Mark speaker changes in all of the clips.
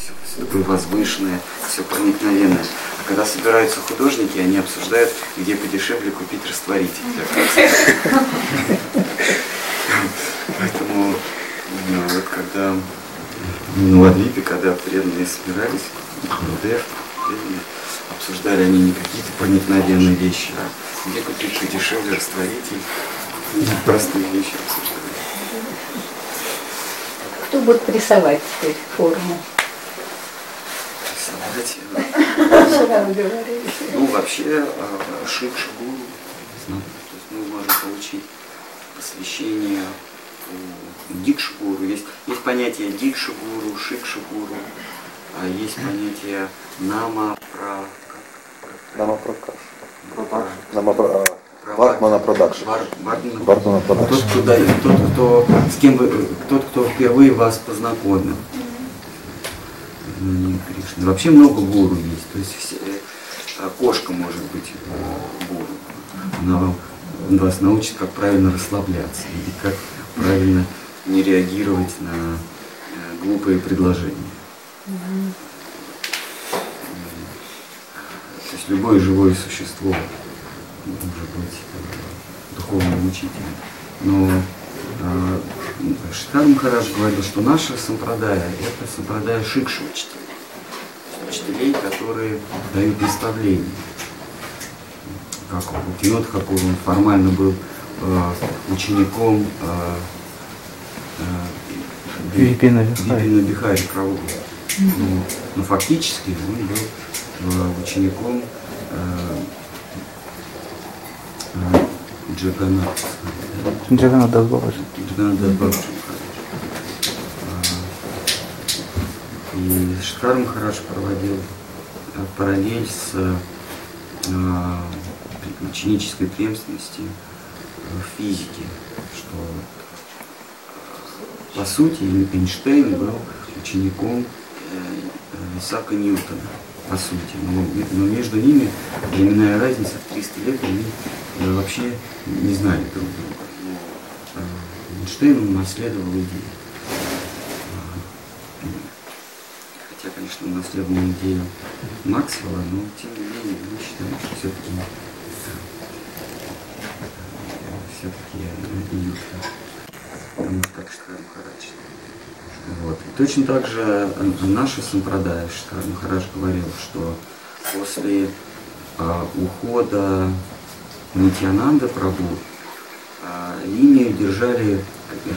Speaker 1: все, все такое возвышенное, все проникновенное. А когда собираются художники, они обсуждают, где подешевле купить растворитель. Поэтому ну, вот когда ну, в Адвипе, когда преданные собирались, обсуждали они не какие-то проникновенные вещи, а где купить подешевле растворитель, простые вещи обсуждали.
Speaker 2: Кто будет рисовать теперь форму?
Speaker 1: Говорили. Ну, вообще, а, шик шигуру. То есть мы можем получить посвящение дикшигуру. Есть, есть понятие дикшигуру, шикшигуру, а есть понятие нама про...
Speaker 3: Нама пракаш. Нама про... Вартмана Продакшн.
Speaker 1: Вартмана Продакшн. Тот, кто, тот, кто, с кем вы, тот, кто впервые вас познакомил. Ну, Кришна. Вообще много гуру есть. То есть все, э, кошка может быть э, гуру. Она вас научит, как правильно расслабляться и как правильно не реагировать на э, глупые предложения. То есть любое живое существо может быть духовным учителем. Но Шитар Махарадж говорил, что наша сампрадая – это сампрадая шикши учителей. Учителей, которые дают наставления. Как у Тиот Хакур, он формально был э, учеником э,
Speaker 4: э, Випина
Speaker 1: Бихари Прабху. Но, но фактически он был учеником э, Джаганат.
Speaker 4: Джаганат Дасбабаджи.
Speaker 1: Джаганат Дасбабаджи. И Шкар Махарадж проводил параллель с ученической преемственности в физике, что по сути Эйнштейн был учеником Исаака Ньютона по сути. Но, но между ними временная разница в 300 лет, они э, вообще не знали друг друга. Э, Эйнштейн наследовал идею. Э, хотя, конечно, он наследовал идею Максвелла, но тем не менее мы считаем, что все-таки все-таки Ньютон. Потому что так Штхар Махарадж. Вот. И точно так же наши сампрадай, Штар Махарадж говорил, что после а, ухода Нитьянанда Прабу а, линию держали,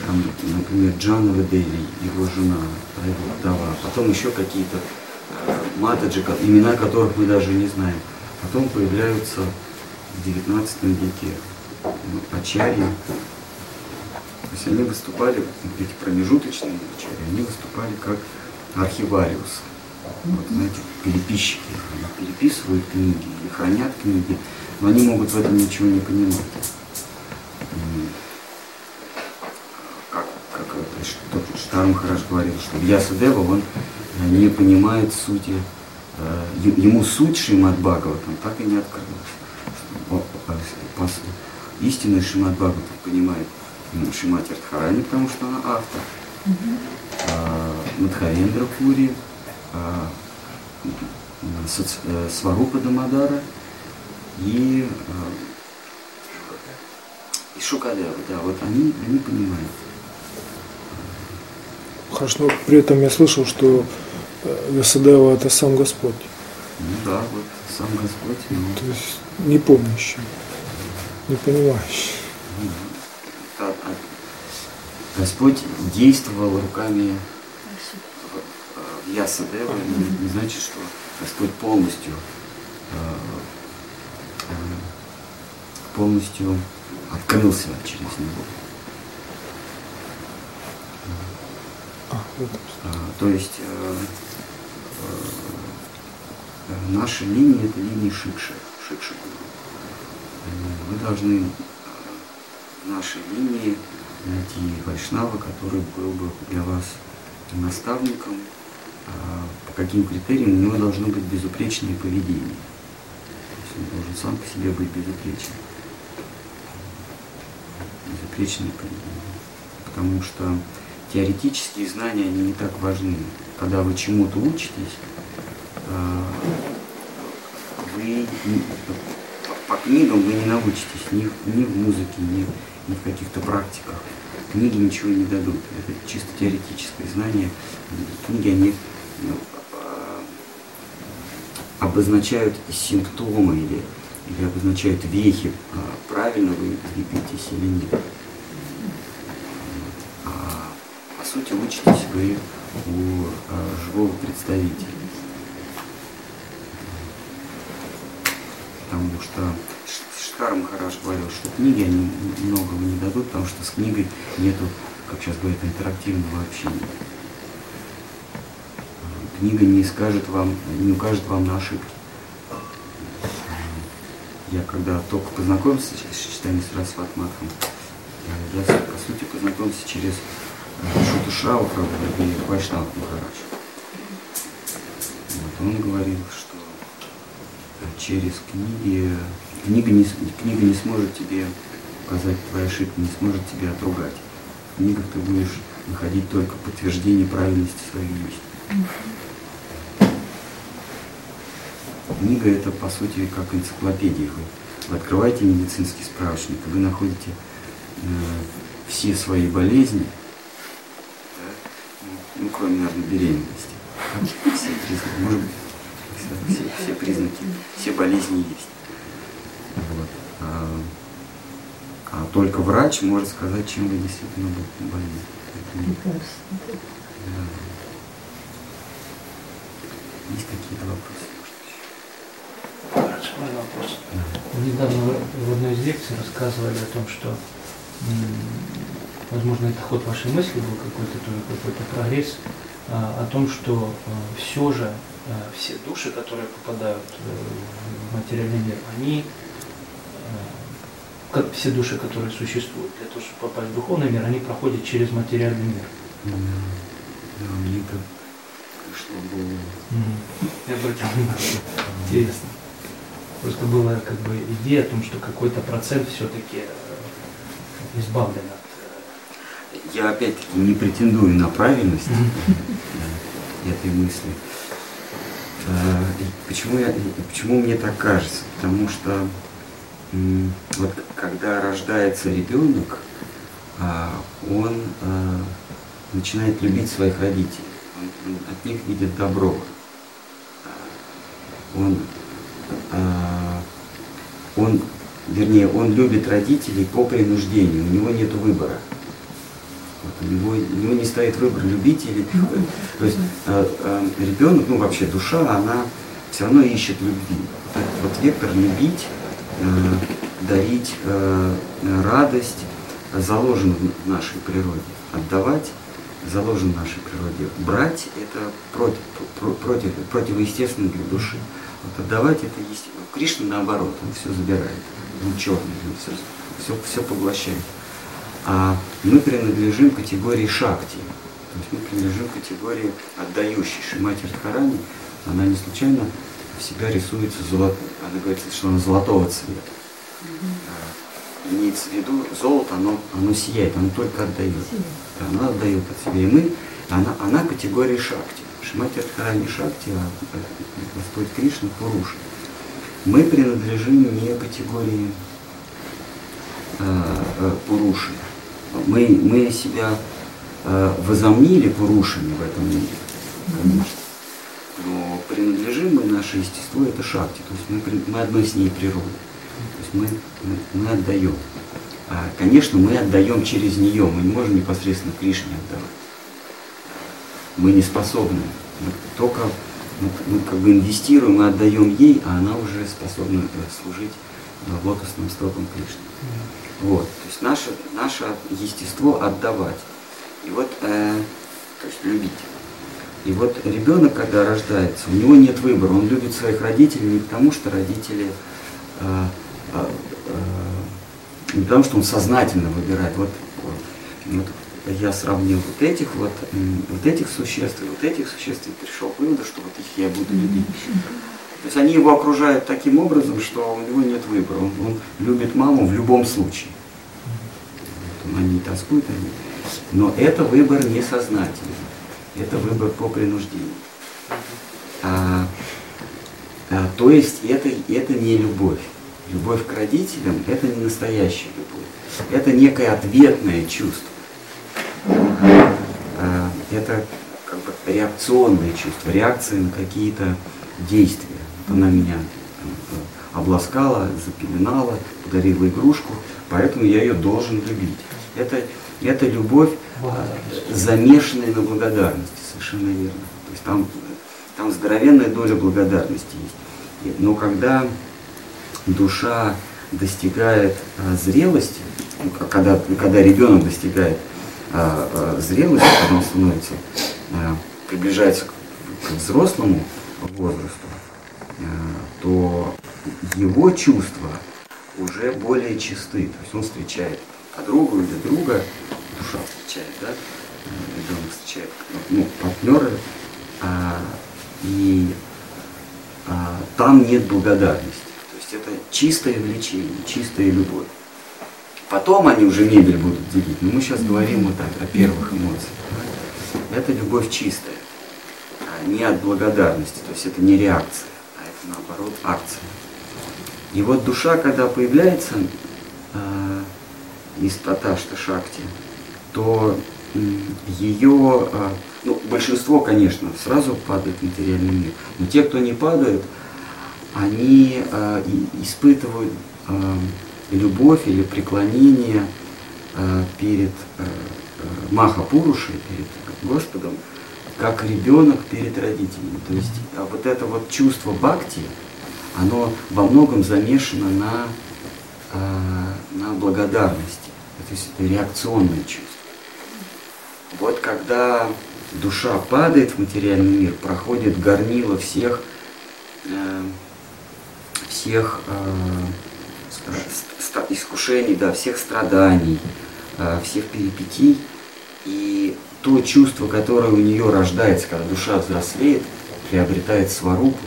Speaker 1: там, например, Джанова Дели, его жена, его вдова, потом еще какие-то а, матаджи, имена которых мы даже не знаем. Потом появляются в 19 веке ну, Ачарьи, то есть они выступали, эти промежуточные вначале, они выступали как архивариусы. Вот, знаете, переписчики. Они переписывают книги и хранят книги, но они могут в этом ничего не понимать. Как, как тот Штарм хорошо говорил, что Ясадева, он не понимает сути, э, ему суть Шримад Бхагаватам так и не открылась. Истинный Шримад Бхагаватам понимает Шимати Радхарани, потому что она автор. А, Мадхарендра Пури, а, э, Сварупа Дамадара и, а, и Шукадева. Да, вот они, они понимают.
Speaker 5: Хорошо, но при этом я слышал, что э, Васадева это сам Господь.
Speaker 1: Ну да, вот сам Господь. Но...
Speaker 5: То есть не помнящий, не понимающий.
Speaker 1: Господь действовал руками Ясадева, не, значит, что Господь полностью э, э, полностью открылся через него. А, то есть э, наши линии это линии Шикши, Шикши. Вы должны в нашей линии найти вайшнава, который был бы для вас наставником, а, по каким критериям у него должно быть безупречное поведение. Он должен сам по себе быть безупречным. Безупречное поведение. Потому что теоретические знания, они не так важны. когда вы чему-то учитесь, а, вы по, книгам вы не научитесь ни, ни в музыке, ни, ни в каких-то практиках. Книги ничего не дадут. Это чисто теоретическое знание. Книги, они ну, обозначают симптомы или, или обозначают вехи, а, правильно вы двигаетесь или нет. А, по сути, учитесь вы у а, живого представителя. Потому что Ш- Штар Махараш говорил, что книги они многого не дадут, потому что с книгой нету, как сейчас говорят, интерактивного общения. Книга не скажет вам, не укажет вам на ошибки. Я когда только познакомился с читанием с Расват Матхом, я, по сути, познакомился через э, Шуту Шаухрова и Вайшнав Махарадж. Вот, он говорил, что через книги, книга не, книга не сможет тебе указать твои ошибки, не сможет тебя отругать. В книгах ты будешь находить только подтверждение правильности своих действий. Книга это по сути как энциклопедия. Вы, вы открываете медицинский справочник, вы находите э, все свои болезни, да, ну, ну, кроме, наверное, беременности. Все признаки, может быть, все, все- признаки, все болезни есть. Вот. А, а только врач может сказать, чем вы действительно бо- больны. Поэтому, да. Есть какие-то вопросы?
Speaker 6: Мой вопрос. Недавно в одной из лекций рассказывали о том, что, возможно, это ход вашей мысли был какой-то тоже какой-то прогресс, а, о том, что все же а, все души, которые попадают э, в материальный мир, они, а, как все души, которые существуют, для того, чтобы попасть в духовный мир, они проходят через материальный мир.
Speaker 1: Да, да, мне это пришло в голову.
Speaker 6: Я обратил внимание. Интересно. Просто была как бы идея о том, что какой-то процент все-таки избавлен от...
Speaker 1: Я опять-таки не претендую на правильность э, этой мысли. Э, Почему, я, почему мне так кажется? Потому что вот когда рождается ребенок, он начинает любить своих родителей. Он, от них видит добро. Он, он, вернее, он любит родителей по принуждению, у него нет выбора. Вот у, него, у него не стоит выбор любить или... То есть э, э, ребенок, ну вообще душа, она все равно ищет любви. Вот этот вот вектор любить, э, дарить э, радость заложен в нашей природе. Отдавать заложен в нашей природе. Брать это против, про- против, противоестественно для души. Вот отдавать это есть. Кришна наоборот, он все забирает. Он черный, он все, все, все поглощает. А мы принадлежим категории шакти. То есть мы принадлежим категории отдающей. Шимати Радхарани, она не случайно всегда рисуется золотым. Она говорит, что она золотого цвета. А, Имеется в виду, золото, оно, оно сияет, оно только отдает. Да, Она отдает от себя. И мы, она, она категория шакти. Шимати Радхарани шакти, э, Господь Кришна Пуруши. Мы принадлежим не категории э, э, Пуруши. Мы, мы себя э, возомнили Пурушами в этом мире, конечно. Но принадлежим мы, наше естество, это шахте. То есть мы, мы одной с ней природы. То есть мы, мы, мы отдаем. А, конечно, мы отдаем через нее. Мы не можем непосредственно Кришне отдавать. Мы не способны. Мы только мы, мы как бы инвестируем и отдаем ей, а она уже способна э, служить э, лотосным стопам Кришны. Вот, то есть наше, наше естество отдавать. И вот, э, то есть любить. И вот ребенок, когда рождается, у него нет выбора. Он любит своих родителей не потому, что родители, э, э, э, не потому, что он сознательно выбирает. Вот, вот, вот я сравнил вот этих вот, вот этих существ и вот этих существ и пришел к выводу, что вот их я буду любить. То есть они его окружают таким образом, что у него нет выбора. Он, он любит маму в любом случае. Вот он, они тоскуют, они. Но это выбор несознательный. Это выбор по принуждению. А, а, то есть это, это не любовь. Любовь к родителям – это не настоящая любовь. Это некое ответное чувство. А, это как бы реакционное чувство, реакция на какие-то действия. Она меня э, обласкала, запеленала, подарила игрушку, поэтому я ее должен любить. Это, это любовь, э, замешанная на благодарности, совершенно верно. То есть там, там здоровенная доля благодарности есть. Но когда душа достигает зрелости, ну, когда, когда ребенок достигает а, а, зрелости, когда он становится, а, приближается к, взрослому возрасту, а, то его чувства уже более чисты. То есть он встречает подругу или друга, душа встречает, да, ребенок встречает ну, партнера, и а, там нет благодарности. То есть это чистое влечение, чистая любовь. Потом они уже мебель будут делить. Но мы сейчас говорим вот так, о первых эмоциях. Это любовь чистая, а не от благодарности. То есть это не реакция, а это наоборот акция. И вот душа, когда появляется э, из Таташта Шакти, то ее, э, ну, большинство, конечно, сразу падает в материальный мир. Но те, кто не падают, они э, испытывают любовь или преклонение э, перед э, Махапурушей, перед Господом, как ребенок перед родителями. То есть а вот это вот чувство бхакти, оно во многом замешано на, на благодарности. То есть это реакционное чувство. Вот когда душа падает в материальный мир, проходит горнило всех, всех искушений, да, всех страданий, всех перипетий. И то чувство, которое у нее рождается, когда душа взрослеет, приобретает сварупу,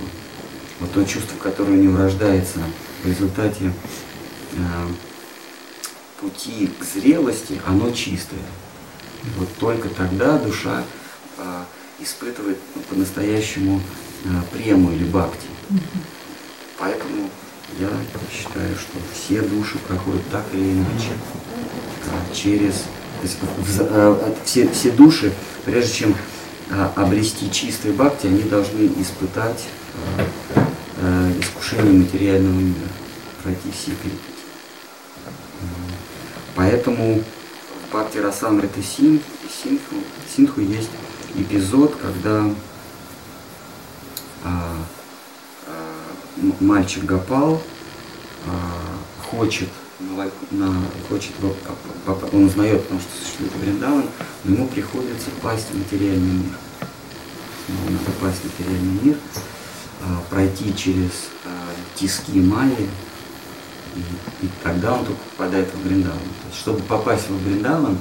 Speaker 1: вот то чувство, которое у нее рождается в результате э, пути к зрелости, оно чистое. И вот только тогда душа э, испытывает по-настоящему э, прему или бхакти. Поэтому я считаю, что все души проходят так или иначе через то есть, все, все души, прежде чем обрести чистые бхакти, они должны испытать искушение материального мира, пройти все перипетии. Поэтому в Бхакти Расамрита Синху, Синху, есть эпизод, когда а, а, мальчик Гапал а, хочет на, хочет, он узнает, потому что существует Вриндаван, но ему приходится пасть в материальный мир. Ему надо в материальный мир, а, пройти через а, тиски майи, и, и тогда он только попадает в Вриндаван. То есть, чтобы попасть в Вриндаван, э,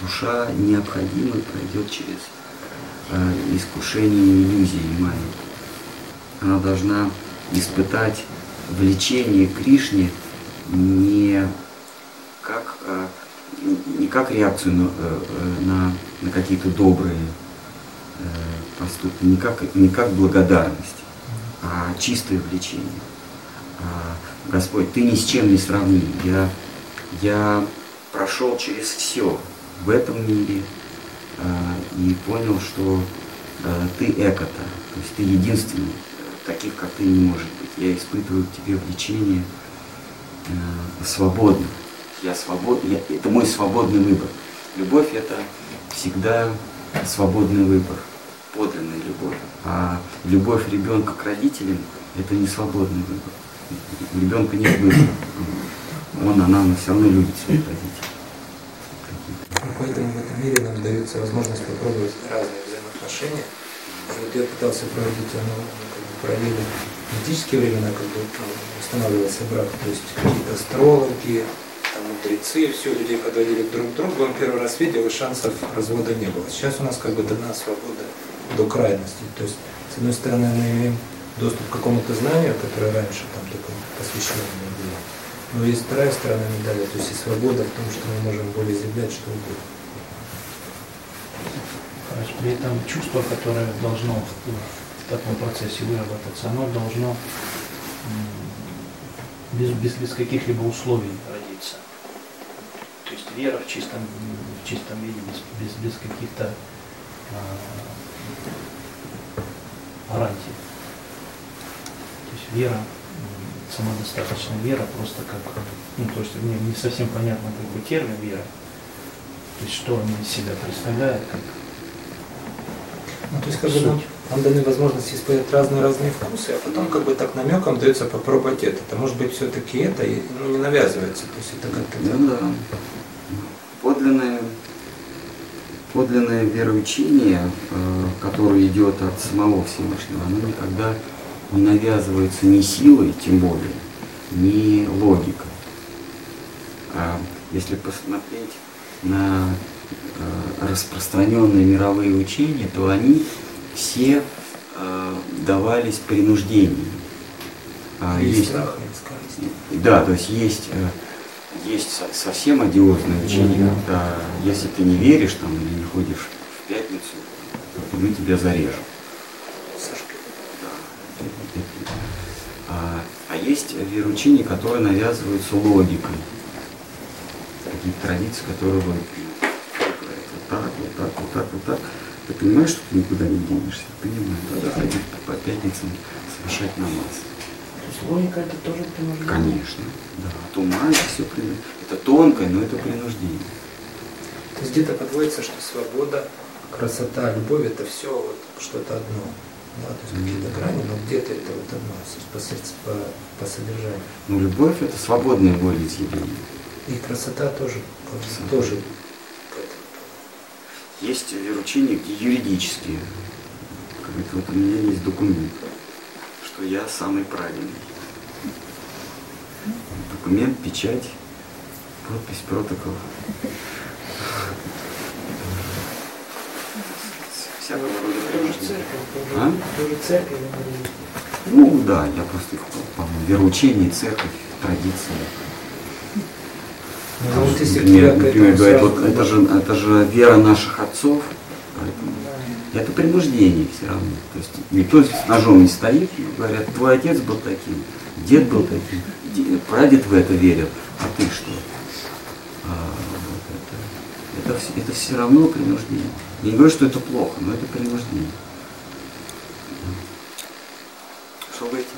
Speaker 1: душа необходимо пройдет через э, искушение иллюзии майи. Она должна испытать влечение к Кришне не как, э, не как реакцию на, на, на какие-то добрые поступки, не как, не как благодарность, а чистое влечение. А, Господь, Ты ни с чем не сравним. Я, я прошел через все в этом мире а, и понял, что а, Ты экота, то есть Ты единственный, таких, как Ты, не может быть. Я испытываю к Тебе влечение свободно. Я свобод, я, это мой свободный выбор. Любовь это всегда свободный выбор подлинная любовь. А любовь ребенка к родителям – это не свободный выбор. Ребенка нет выбора. Он, она, она все равно любит своих родителей.
Speaker 7: Поэтому в этом мире нам дается возможность попробовать разные взаимоотношения. Вот я пытался проводить оно ну, как бы параллели в антические времена, бы устанавливался брак, то есть какие-то астрологи, там, мудрецы, все людей подводили друг к другу, он первый раз видел, и шансов развода не было. Сейчас у нас как бы дана свобода до крайности. То есть, с одной стороны, мы имеем доступ к какому-то знанию, которое раньше там только посвященное было. Но есть вторая сторона медали, то есть и свобода в том, что мы можем волеизъявлять что угодно.
Speaker 6: При этом чувство, которое должно в, таком процессе выработаться, оно должно без, без, без каких-либо условий родиться. То есть вера в чистом, в чистом виде, без, без, без каких-то а, гарантий. То есть вера, самодостаточная вера, просто как, ну, то есть мне не совсем понятно как бы термин вера. То есть что она из себя представляет, как
Speaker 7: Ну, то есть как бы нам, даны возможности испытать разные-разные вкусы, а потом как бы так намеком дается попробовать это. Это может быть все-таки это, и ну, не навязывается. То есть это как-то.
Speaker 1: Ну да. Подлинное, подлинное вероучение, э, которое идет от самого Всевышнего, оно никогда не навязывается ни силой, тем более, ни логикой. А если посмотреть на э, распространенные мировые учения, то они все э, давались принуждением. А,
Speaker 7: Есть
Speaker 1: есть-
Speaker 7: страх, скорости.
Speaker 1: да, то есть есть, э, есть со- совсем одиозное учение, когда если ты не веришь там или не ходишь в пятницу, то мы тебя зарежем.
Speaker 7: Сашка.
Speaker 1: А, а есть вероучения, которые навязываются логикой. Такие традиции, которые вот так, вот так, вот так, вот так. Ты понимаешь, что ты никуда не денешься? Понимаю, тогда ходить по пятницам совершать намаз.
Speaker 6: То есть логика это тоже принуждение?
Speaker 1: Конечно, да. От ума это все принуждение. Это тонкое, но это принуждение.
Speaker 7: То есть где-то подводится, что свобода, красота, любовь это все вот что-то одно. Да, то есть какие-то грани, но где-то это вот одно по, по, по содержанию.
Speaker 1: Ну, любовь это свободное волеизъявление.
Speaker 7: И красота тоже, тоже.
Speaker 1: Есть вероучения, где юридические. Как говорит, вот у меня есть документ, что я самый правильный. Документ, печать, подпись, протокол. Всякого рода
Speaker 6: Тоже
Speaker 1: принуждения.
Speaker 6: церковь,
Speaker 1: А? Ну да, я просто их по-моему, вероучение, церковь, традиция.
Speaker 7: Ну, если к этому
Speaker 1: говорят,
Speaker 7: сразу
Speaker 1: вот это же, это же вера наших отцов, поэтому это принуждение все равно. То есть никто с ножом не стоит, и говорят, твой отец был таким, дед был таким, де- прадед в это верил, а ты что? А, вот это, это, это все равно принуждение. Я не говорю, что это плохо, но это принуждение. Что вы этим?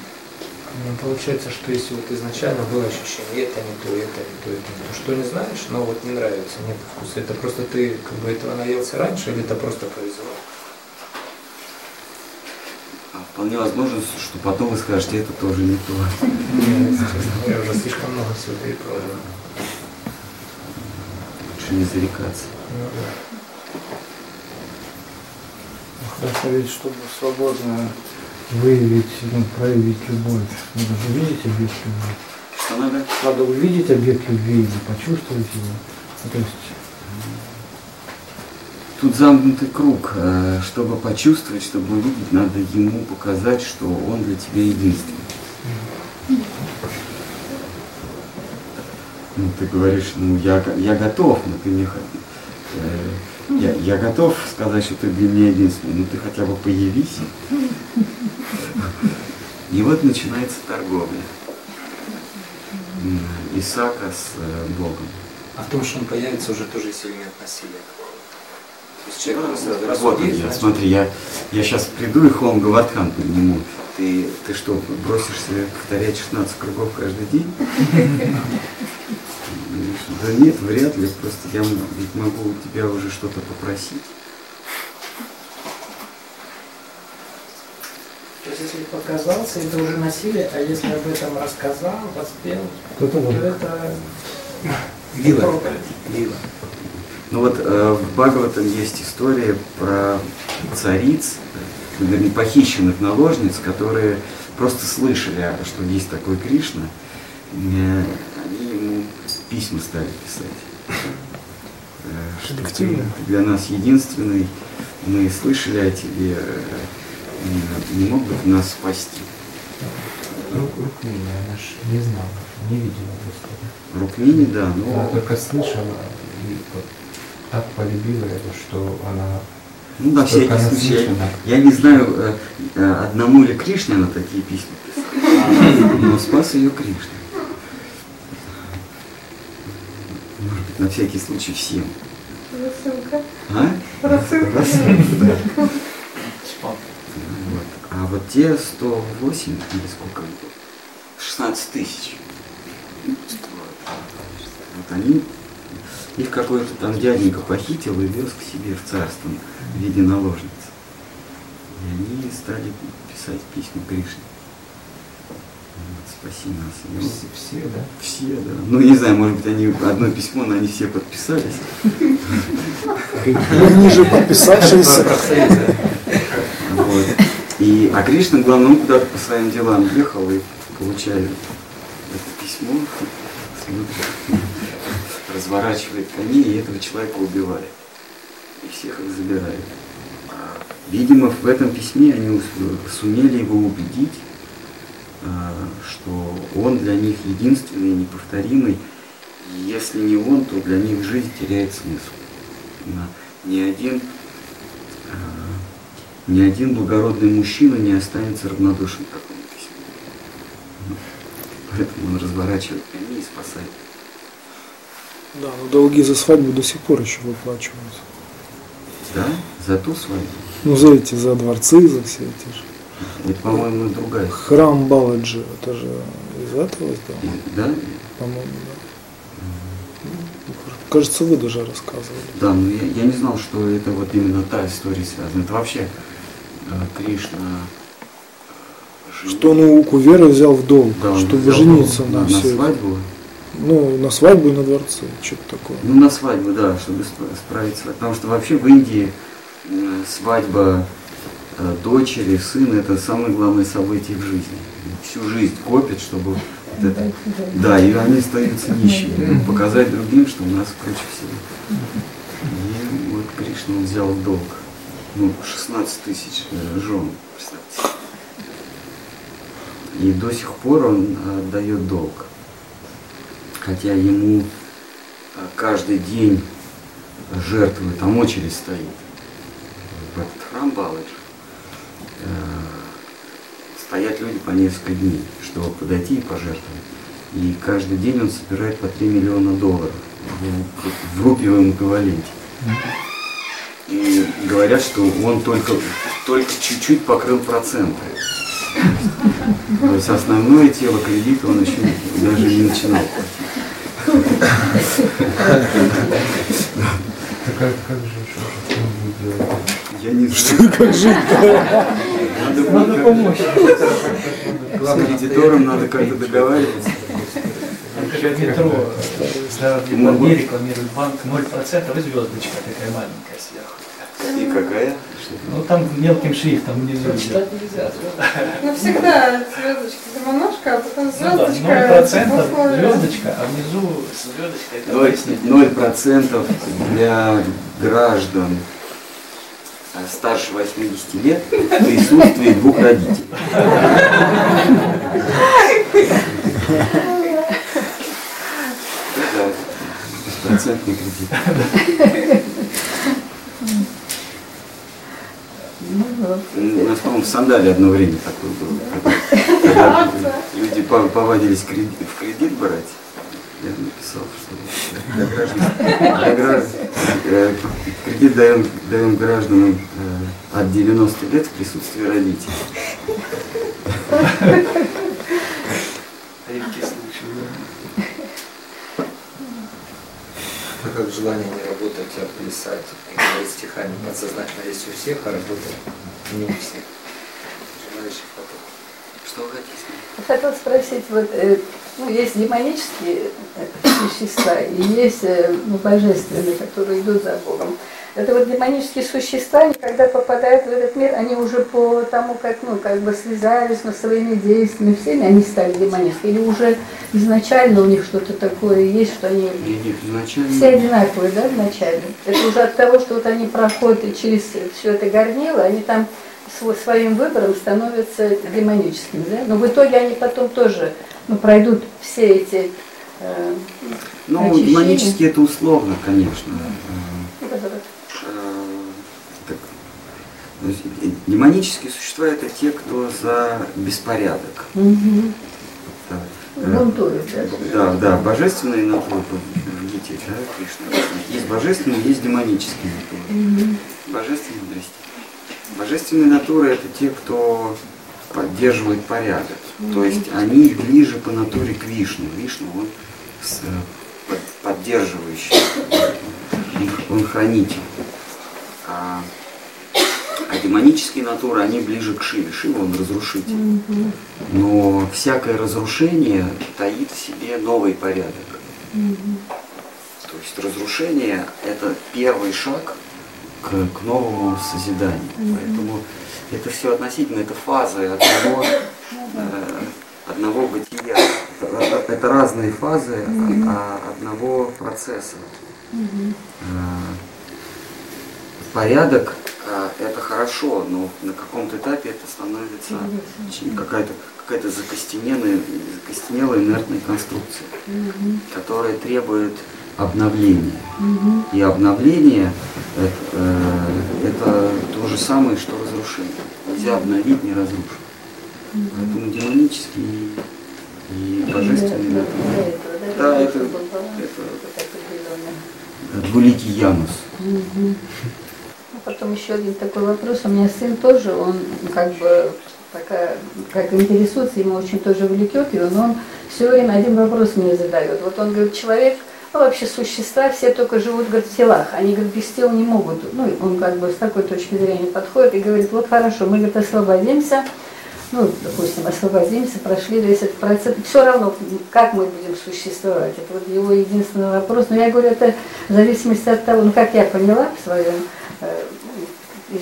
Speaker 7: Ну, получается, что если вот изначально было ощущение, это не то, это не то, это не то, что не знаешь, но вот не нравится, нет вкуса, это просто ты как бы этого наелся раньше или это просто повезло?
Speaker 1: А Вполне возможно, что потом вы скажете, это тоже не то.
Speaker 7: Говоря, уже слишком много всего перепробовал.
Speaker 1: Лучше не зарекаться.
Speaker 7: Ну, да.
Speaker 4: Хорошо, ведь чтобы свободно выявить, ну, проявить любовь, надо же увидеть объект любви.
Speaker 1: Что надо?
Speaker 4: Надо увидеть объект любви или почувствовать его. Ну, то есть,
Speaker 1: Тут замкнутый круг. Э, Чтобы почувствовать, чтобы увидеть, надо ему показать, что он для тебя единственный. Ну, ты говоришь, ну, я, я готов, но ты мне... э, Я, я готов сказать, что ты для меня единственный, но ты хотя бы появись. И вот начинается торговля. Исаака с э, Богом.
Speaker 7: А в том, что он появится, уже тоже есть элемент насилия. То есть человек просто раз
Speaker 1: Вот
Speaker 7: он есть,
Speaker 1: я,
Speaker 7: значит,
Speaker 1: смотри, я, я сейчас приду и Хом Гаватхан подниму. Ты, ты что, бросишься повторять 16 кругов каждый день? Да нет, вряд ли. Просто я ведь могу у тебя уже что-то попросить.
Speaker 8: То есть если показался, это уже насилие, а если об этом рассказал, воспел,
Speaker 4: то это
Speaker 8: проповедь.
Speaker 7: Вива.
Speaker 1: Ну вот э, в Бхагаватам есть история про цариц, вернее, похищенных наложниц, которые просто слышали, а, что есть такой Кришна. Э, Они ему письма стали писать. Э, что ты для нас единственный, мы слышали о тебе, э, не мог бы ты нас спасти.
Speaker 9: Рук, Рукмини, она ж не знала, не видела Господа.
Speaker 1: Рукмини, да,
Speaker 9: Она
Speaker 1: но
Speaker 9: только слышала и вот так полюбила его, что она
Speaker 1: Ну, на всякий случай.
Speaker 9: наслышано.
Speaker 1: Я не знаю, э, э, одному ли Кришне она такие письма но спас ее Кришна. Может быть, на всякий случай всем.
Speaker 2: Рассылка.
Speaker 1: А?
Speaker 2: Рассылка.
Speaker 1: Рассылка, да. Вот. Те 108, или сколько их было? 16 тысяч. Вот они, их какой-то там дяденька похитил и вез к себе в царство в виде наложницы. И они стали писать письма Кришне. Вот, спаси нас. Он-
Speaker 9: Все, все, да?
Speaker 1: все, да. Ну, не знаю, может быть, они одно письмо, но они все подписались.
Speaker 5: Они же подписавшиеся.
Speaker 1: Вот. И, а Кришна, главное, он куда-то по своим делам ехал и получает это письмо, разворачивает коней и этого человека убивает. И всех их забирает. А, Видимо, в этом письме они сумели его убедить, а, что он для них единственный, неповторимый. И если не он, то для них жизнь теряет смысл. Ни один ни один благородный мужчина не останется равнодушен к такому письму. Поэтому он разворачивает коней и спасает.
Speaker 5: Да, но долги за свадьбу до сих пор еще выплачиваются.
Speaker 1: Да? За ту свадьбу.
Speaker 5: Ну, за эти, за дворцы, за все эти же.
Speaker 1: Это, по-моему, другая.
Speaker 5: Храм Баладжи, это же из этого сделано,
Speaker 1: Да?
Speaker 5: по-моему, да. Ну, Кажется, вы даже рассказывали.
Speaker 1: Да, но я, я не знал, что это вот именно та история связана. Это вообще Кришна женил-
Speaker 5: Что он у Кувера взял в долг,
Speaker 1: Да,
Speaker 5: чтобы
Speaker 1: взял
Speaker 5: жениться
Speaker 1: на,
Speaker 5: на,
Speaker 1: на
Speaker 5: все это.
Speaker 1: свадьбу.
Speaker 5: Ну, на свадьбу и на дворце, что-то такое.
Speaker 1: Ну, на свадьбу, да, чтобы сп- справить свадьбу. Потому что вообще в Индии э, свадьба э, дочери, сына – это самое главное событие в жизни. Всю жизнь копят, чтобы вот это... Да, и они остаются нищими. Показать другим, что у нас круче всего. И вот Кришна взял в долг. Ну, 16 тысяч жен, представьте. И до сих пор он отдает долг. Хотя ему э, каждый день жертвует, там очередь стоит в этот храм Балыч. Э, Стоят люди по несколько дней, чтобы подойти и пожертвовать. И каждый день он собирает по 3 миллиона долларов в, в рупиевом эквиваленте. И говорят, что он только, только чуть-чуть покрыл проценты. То есть основное тело кредита он еще даже не начинал платить.
Speaker 9: Так как, как же?
Speaker 1: Я не знаю.
Speaker 5: Как жить
Speaker 1: Надо,
Speaker 6: Надо
Speaker 1: как-
Speaker 6: помочь.
Speaker 1: С кредитором надо как-то договариваться.
Speaker 6: Как метро. Японии рекламируют банк 0%, и звездочка такая маленькая сверху.
Speaker 1: И какая?
Speaker 6: Ну там мелким шрифтом внизу идет.
Speaker 2: Ну, всегда звездочка заманушка, а потом
Speaker 6: Ну да,
Speaker 2: звездочка.
Speaker 6: 0%
Speaker 2: условия.
Speaker 6: звездочка, а внизу звездочка это
Speaker 1: Ноль-
Speaker 6: пояснение.
Speaker 1: Ноль процентов для граждан а, старше 80 лет в присутствии двух родителей. Да, беспроцентный кредит. У нас, по-моему, в Сандале одно время такое было. Когда, люди по- повадились в кредит брать, я написал, что для граждан, для граждан, э, кредит даем, даем гражданам э, от 90 лет в присутствии родителей.
Speaker 6: Редкий случай.
Speaker 7: А как желание не работать, а плясать, говорить стихами подсознательно есть у всех, а работать не у всех. Желающих поток.
Speaker 1: Что вы хотите?
Speaker 2: Хотел спросить, вот э, ну, есть демонические э, существа и есть э, ну, божественные, которые идут за Богом. Это вот демонические существа, они, когда попадают в этот мир, они уже по тому, как, ну, как бы связались ну, своими действиями, всеми, они стали демоническими. Или уже изначально у них что-то такое есть, что они
Speaker 1: нет, изначально...
Speaker 2: все одинаковые, да, вначале? Это уже от того, что вот они проходят через все это горнило, они там сво- своим выбором становятся демоническими, да? Но в итоге они потом тоже ну, пройдут все эти... э,
Speaker 1: Ну,
Speaker 2: очищение.
Speaker 1: демонически это условно, конечно. Э,
Speaker 2: ну,
Speaker 1: э, так, То есть, э, демонические существа это те, кто за беспорядок.
Speaker 2: Мгм.
Speaker 1: Да. Э,
Speaker 2: да?
Speaker 1: Да, да, божественные натуры, видите, да, Кришна. Есть божественные, есть демонические натуры. Божественные, здрасте. Божественные натуры это те, кто поддерживает порядок. То есть они ближе по натуре к Вишну. Вишну он с, э, под- поддерживающий, он, он хранитель. А, а демонические натуры, они ближе к Шиве. Шива он разрушитель. Но всякое разрушение таит в себе новый порядок. То есть разрушение – это первый шаг к, к новому созиданию. Поэтому это все относительно, это фазы одного, э, одного бытия. Это, разные фазы а- одного процесса.
Speaker 2: Мгм.
Speaker 1: Порядок э, это хорошо, но на каком-то этапе это становится какая-то какая-то закостенелая, закостенелая инертная конструкция,
Speaker 2: Мгм.
Speaker 1: которая требует обновления.
Speaker 2: Мгм.
Speaker 1: И обновление это, э, это то же самое, что разрушение. Нельзя обновить, не разрушить. Поэтому демонические и божественные
Speaker 2: Да,
Speaker 1: это,
Speaker 2: да,
Speaker 1: это- это- двуликий Янус.
Speaker 2: Мгм. Потом еще один такой вопрос. У меня сын тоже, он как бы такая, как интересуется, ему очень тоже влетет, и он, он все время один вопрос мне задает. Вот он говорит, человек, ну вообще существа, все только живут, говорит, в телах. Они, говорит, без тел не могут. Ну, он как бы с такой точки зрения подходит и говорит, вот хорошо, мы, говорит, освободимся, ну, допустим, освободимся, прошли весь этот процесс, все равно, как мы будем существовать, это вот его единственный вопрос. Но я говорю, это в зависимости от того, ну, как я поняла в своем э,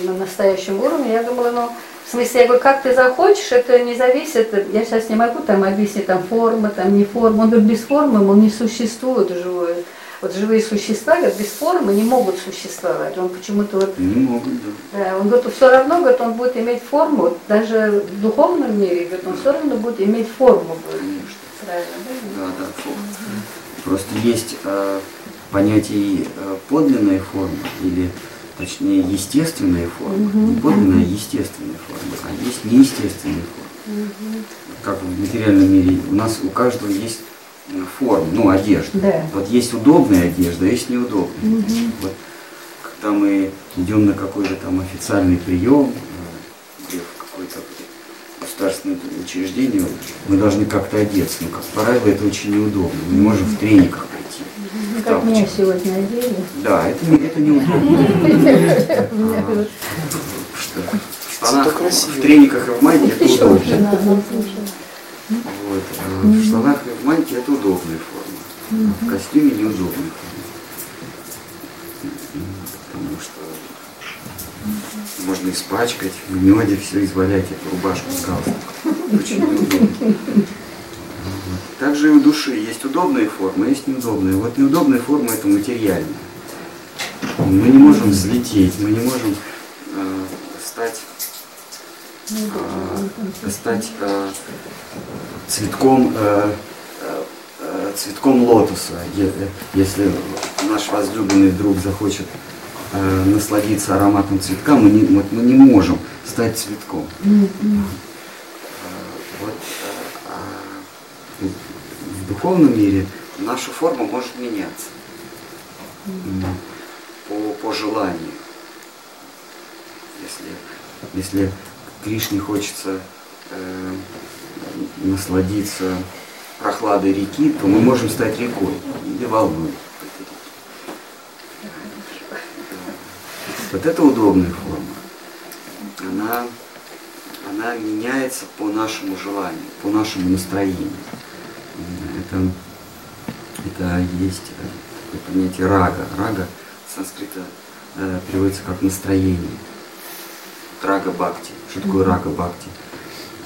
Speaker 2: на настоящем уровне, я думала, ну, в смысле, я говорю, как ты захочешь, это не зависит, я сейчас не могу там объяснить, там форма, там не форма. Он говорит, без формы, мол, не существует живое. Вот живые существа, говорит, без формы не могут существовать. Он почему-то вот
Speaker 1: Не могут, да.
Speaker 2: да, он говорит, все равно, говорит, он будет иметь форму, вот даже в духовном мире, говорит, он все равно будет иметь форму.
Speaker 1: Конечно.
Speaker 2: Правильно, да?
Speaker 1: Да, да, форма. Просто есть э, понятие э, подлинная форма или точнее естественная форма. Не подлинная, а естественная форма. А есть неестественная форма. Как в материальном мире у нас у каждого есть э, форма, ну одежда.
Speaker 2: Да.
Speaker 1: Вот есть удобная одежда, а есть неудобная. Вот, когда мы идем на какой-то там официальный прием, э, где в какое-то государственное учреждение, мы должны как-то одеться. Но, как правило, это очень неудобно. Мы не можем в трениках прийти. В
Speaker 2: как меня сегодня одели.
Speaker 1: Да, это, не- это неудобно.
Speaker 2: Вот
Speaker 1: Что в штанах, в трениках и в майке это удобно. Вот. а В штанах и в майке это удобная форма. А в костюме неудобная форма. Потому что можно испачкать, в меде все извалять, эту рубашку с галстуком. Очень неудобно. Также и у души есть удобные формы, есть неудобные. Вот неудобная форма это материальная. Мы не можем взлететь, мы не можем э, стать стать э, цветком, э, э, цветком лотоса. Если наш возлюбленный друг захочет насладиться ароматом цветка, мы не, вот мы не можем стать цветком. Э, Вот, а в духовном мире наша форма может меняться М, по, по желанию. Если, если Кришне хочется э, насладиться прохладой реки, то мы можем стать рекой или волной. Вот это удобная форма. Она, она меняется по нашему желанию, по нашему настроению. Это, это есть э, такое понятие рага. Рага санскрита э, переводится как настроение. Рага бхакти. Что такое рага бхакти?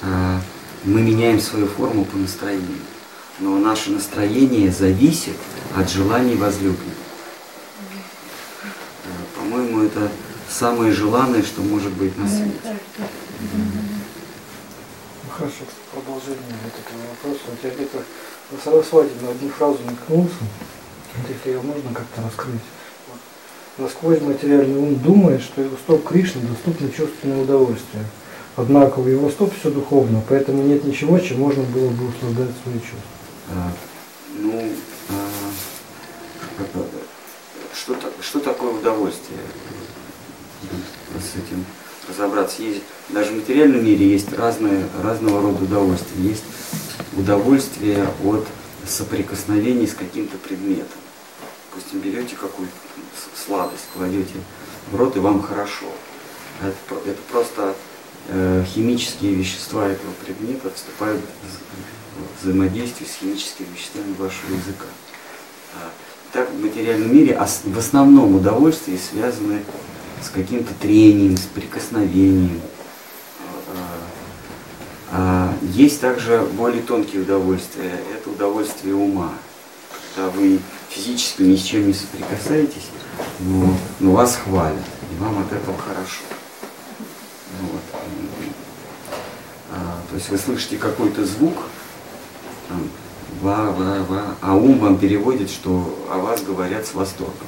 Speaker 1: А, мы меняем свою форму по настроению. Но наше настроение зависит от желаний возлюбленного. Э, По-моему, это самое желанное, что может быть на свете.
Speaker 4: Ну, Хорошо, продолжение вот этого вопроса. Вот я где-то на одну фразу наткнулся. Вот если ее можно как-то раскрыть. Насквозь материальный ум думает, что у стоп Кришны доступно чувственное удовольствие. Однако у его стоп все духовно, поэтому нет ничего, чем можно было бы услаждать свои чувства.
Speaker 1: А, ну, а, что, что такое удовольствие? С этим разобраться. Есть, даже в материальном мире есть разные, разного рода удовольствия. Есть удовольствие от соприкосновений с каким-то предметом. Допустим, берете какую-то сладость, кладете в рот, и вам хорошо. Это, это просто э, химические вещества этого предмета вступают в взаимодействие с химическими веществами вашего языка. А, Так в материальном мире в основном удовольствия связаны с каким-то трением, с прикосновением. А, а, Есть также более тонкие удовольствия. Это удовольствие ума. Когда вы физически ни с чем не соприкасаетесь, но, но вас хвалят, и вам от этого хорошо. Ну Вот. А, то есть вы слышите какой-то звук, там, ва, ва, ва, а ум вам переводит, что о вас говорят с восторгом.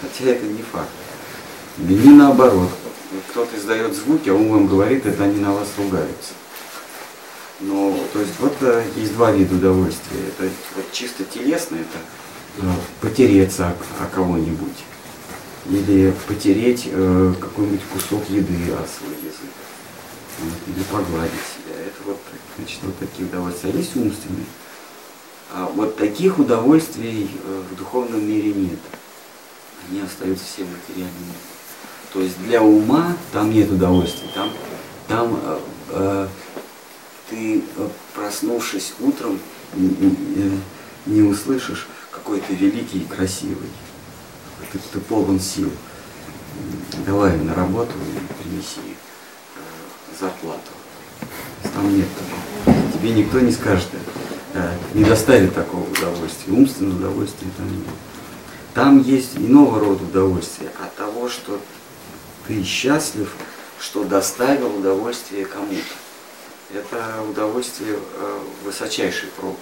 Speaker 1: Хотя это не факт. Или не наоборот. Кто-то издает звуки, а ум вам говорит, это они на вас ругаются. Но, то есть, вот э, есть два вида удовольствия. Это вот чисто телесное, это потереться о, кого-нибудь. Или потереть э, какой-нибудь кусок еды о свой язык. Или погладить себя. Это вот, значит, вот такие удовольствия. А есть умственные. А вот таких удовольствий э, в духовном мире нет. Они остаются все материальными. То есть для ума там нет удовольствия. Там, там э, э, ты, э, проснувшись утром, не, не услышишь какой-то великий и красивый. Ты, ты полон сил. Давай на работу и принеси э, зарплату. Там нет такого. Тебе никто не скажет, э, не доставит такого удовольствия. Умственного удовольствия там нет. Там есть иного рода удовольствие от того, что ты счастлив, что доставил удовольствие кому-то. Это удовольствие э, высочайшей пробы.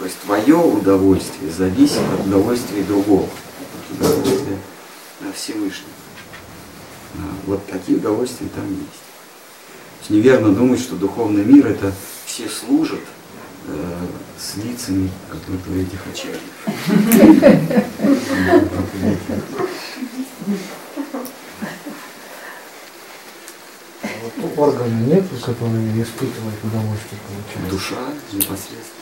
Speaker 1: То есть твое удовольствие зависит от удовольствия другого, от удовольствия э, Всевышнего. А, Вот такие удовольствия там есть. Неверно думать, что духовный мир это все служат э, с лицами, как вот у этих.
Speaker 4: Вот органа нет, который испытывает удовольствие получать.
Speaker 1: Душа непосредственно.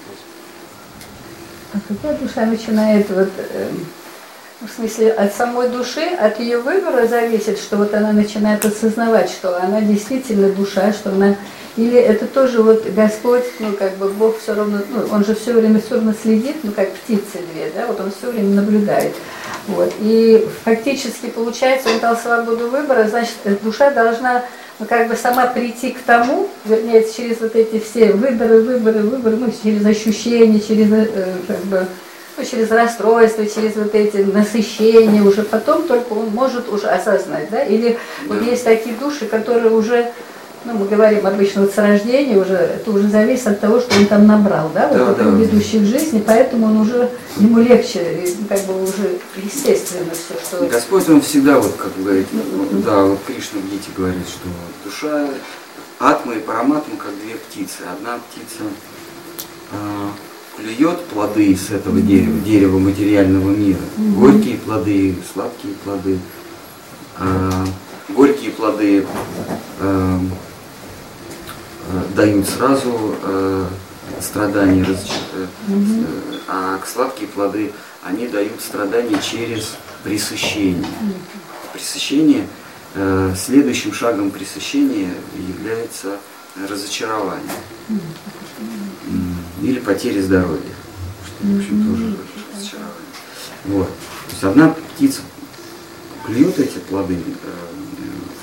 Speaker 2: А когда душа начинает вот, э, в смысле, от самой души, от ее выбора зависит, что вот она начинает осознавать, что она действительно душа, что она или это тоже вот Господь, ну как бы Бог все равно, ну, он же все время все равно следит, ну как птицы две, да, вот он все время наблюдает. Вот. И фактически получается, он дал свободу выбора, значит, душа должна ну, как бы сама прийти к тому, вернее, через вот эти все выборы, выборы, выборы, ну, через ощущения, через, э, как бы, ну, через расстройство, через вот эти насыщения, уже потом только он может уже осознать, да, или вот есть такие души, которые уже, ну, мы говорим обычно вот с рождения уже, это уже зависит от того, что он там набрал, да, вот
Speaker 1: Да, да.
Speaker 2: ведущей в жизни, поэтому он уже, ему легче, ну, как бы уже естественно все, что...
Speaker 1: Господь, он всегда, вот как говорит, вот, да, вот Кришна в Гите говорит, что душа, атма и параматма, как две птицы. Одна птица а, клюет плоды с этого дерева, дерева материального мира, горькие плоды, сладкие плоды. А, горькие плоды а, дают сразу а, страдания, разоч- э, э, а сладкие плоды, они дают страдания через пресыщение. Пресыщение, э, следующим шагом пресыщения является разочарование или потеря здоровья, что, в общем, тоже разочарование. Вот. То есть одна птица клюет эти плоды, э,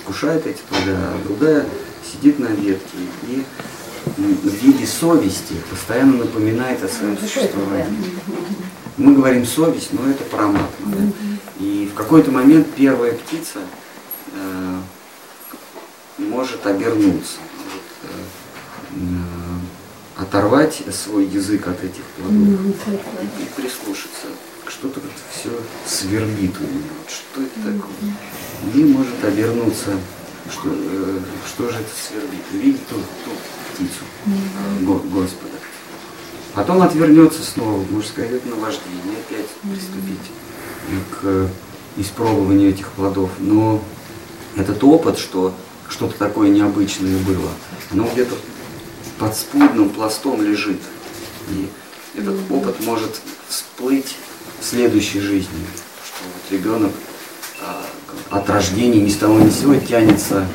Speaker 1: вкушает эти плоды, а другая сидит на ветке и в виде совести постоянно напоминает о своем существовании. Мы говорим совесть, но это параматма. да. И в какой-то момент первая птица э, может обернуться, может, э, оторвать свой язык от этих плодов и, и прислушаться что-то вот все сверлит у. Вот что это такое? И может обернуться, что, э, что же это сверлит? Увидит ту, ту птицу Го- Господа. Потом отвернется снова, может сказать, это наваждение, опять приступить к испробованию этих плодов. Но этот опыт, что что-то такое необычное было, оно где-то под спудным пластом лежит. И этот опыт может всплыть в следующей жизни. Что вот ребенок от рождения ни с того ни с сего тянется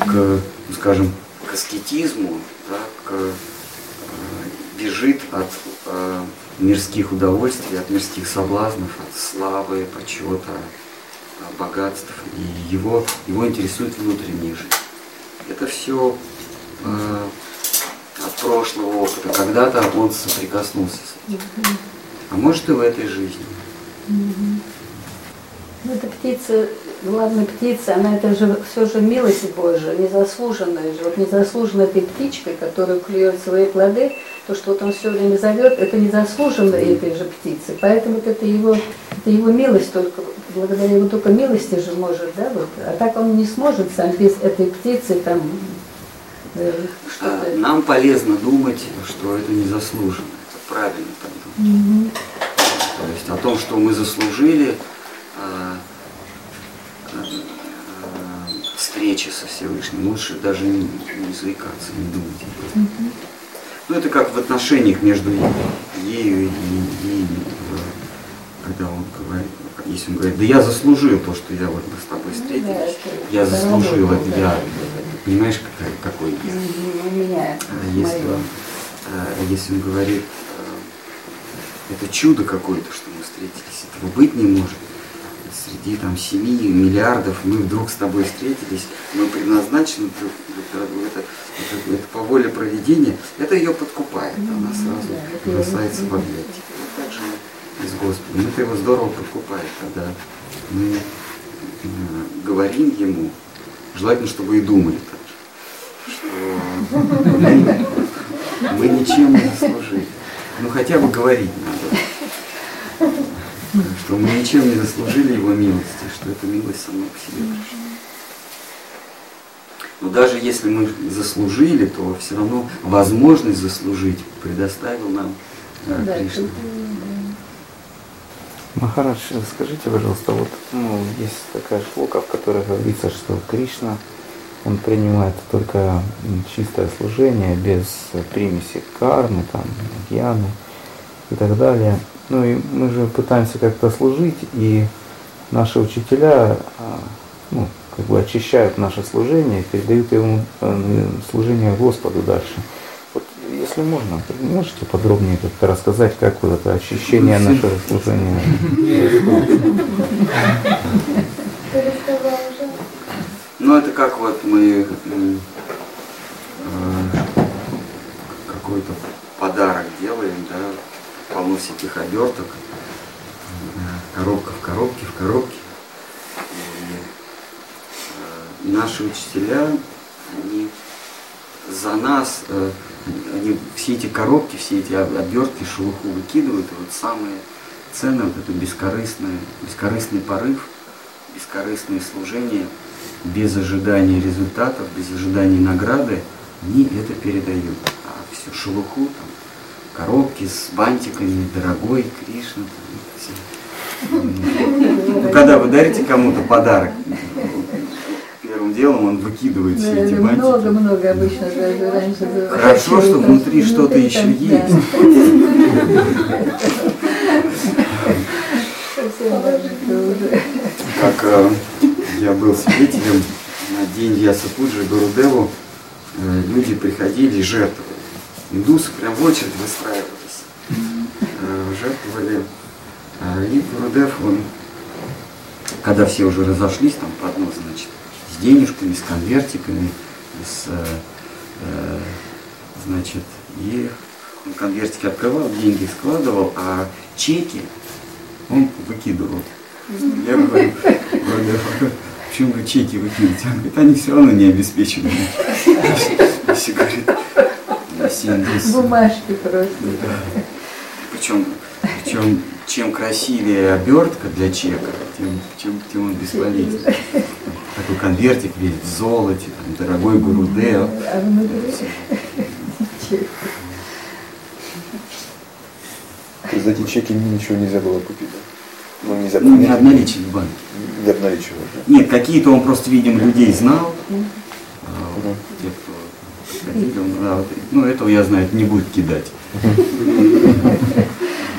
Speaker 1: к, ну, скажем, к аскетизму, да, к, э, бежит от э, мирских удовольствий, от мирских соблазнов, от славы, почета, богатств. И его, его интересует внутренняя жизнь. Это все э, от прошлого опыта. Когда-то он соприкоснулся с этим. А может и в этой жизни.
Speaker 2: Ну, эта птица, главная птица, она это же все же милость Божия, незаслуженная же. Вот незаслуженно этой птичкой, которая клюет свои плоды, то, что вот он все время зовет, это незаслуженно этой же птицы. Поэтому вот это его, это его милость только, благодаря его только милости же может, да, вот. А так он не сможет сам без этой птицы там э,
Speaker 1: А,
Speaker 2: что-то.
Speaker 1: Нам полезно думать, что это незаслуженно. Это правильно так думать.
Speaker 2: Мгм.
Speaker 1: То есть о том, что мы заслужили а, а, встречи со Всевышним, лучше даже не, не заикаться, не думать этом. Ну, это как в отношениях между ею и ей, когда он говорит, если он говорит, да я заслужил то, что я вот с тобой
Speaker 2: Ну, это
Speaker 1: я заслужил это, я, понимаешь, какой, какой есть. А Если он, а, если он говорит, а, это чудо какое-то, что мы встретились, этого быть не может. Среди там семи миллиардов мы вдруг с тобой встретились, мы предназначены, друг- это, это, это- это по воле проведения, это ее подкупает, она сразу бросается в объятия. Вот так же и с Господом. Это его здорово подкупает, когда мы э, говорим ему, желательно, чтобы и думали так же, что мы, мы ничем не заслужили. Ну хотя бы говорить надо. Что мы ничем не заслужили его милости, что эта милость сама по себе пришла. Но даже если мы заслужили, то все равно возможность заслужить предоставил нам э,
Speaker 2: Да,
Speaker 1: Кришна.
Speaker 2: это-
Speaker 9: Махарадж, скажите, пожалуйста, вот ну, есть такая шлока, в которой говорится, что Кришна, он принимает только чистое служение, без примеси кармы, там, гьяны и так далее. Ну и мы же пытаемся как-то служить, и наши учителя а, ну, как бы очищают наше служение, передают ему э, служение Господу дальше. Вот, если можно, можете подробнее как-то рассказать, как вот это очищение нашего служения
Speaker 1: Ну, это как вот мы м, э, какой-то подарок делаем, да, полно всяких оберток, коробка в коробке, в коробке. И, э, наши учителя, они за нас, э, они все эти коробки, все эти об- обертки, шелуху выкидывают, и вот самое ценное, вот это бескорыстное, бескорыстный порыв, бескорыстное служение, без ожидания результатов, без ожидания награды, они это передают. А всю шелуху, там, коробки с бантиками, дорогой Кришна. Ну, когда вы дарите кому-то подарок, первым делом он выкидывает все эти бантики.
Speaker 2: Много-много обычно даже раньше.
Speaker 1: Хорошо, что внутри что-то еще есть. Как э, я был свидетелем на день Ясапуджи Гурудеву, э, люди приходили жертвовали. Индусы прям в очередь выстраивались, э, жертвовали. А и Гурудев, он, когда все уже разошлись, там по одной, значит, с денежками, с конвертиками, с, э, э, значит, и он конвертики открывал, деньги складывал, а чеки он выкидывал. Я говорю, почему вы чеки выкидываете? Он говорит, они все равно не обеспечены. Все говорит, индусы.
Speaker 2: Бумажки просто.
Speaker 1: Причем, причем чем красивее обертка для чека, тем, чем, тем он бесполезен. Такой конвертик весь в золоте, там, дорогой Гурудео.
Speaker 2: А внутри
Speaker 3: за эти чеки ничего нельзя было купить, да? Ну, нельзя
Speaker 1: Ну, не обналичить в банке.
Speaker 3: Не обналичивать, да?
Speaker 1: Нет, какие-то он просто, видимо, людей знал. А, вот Приходили, он, а, ну, этого я знаю, это не будет кидать.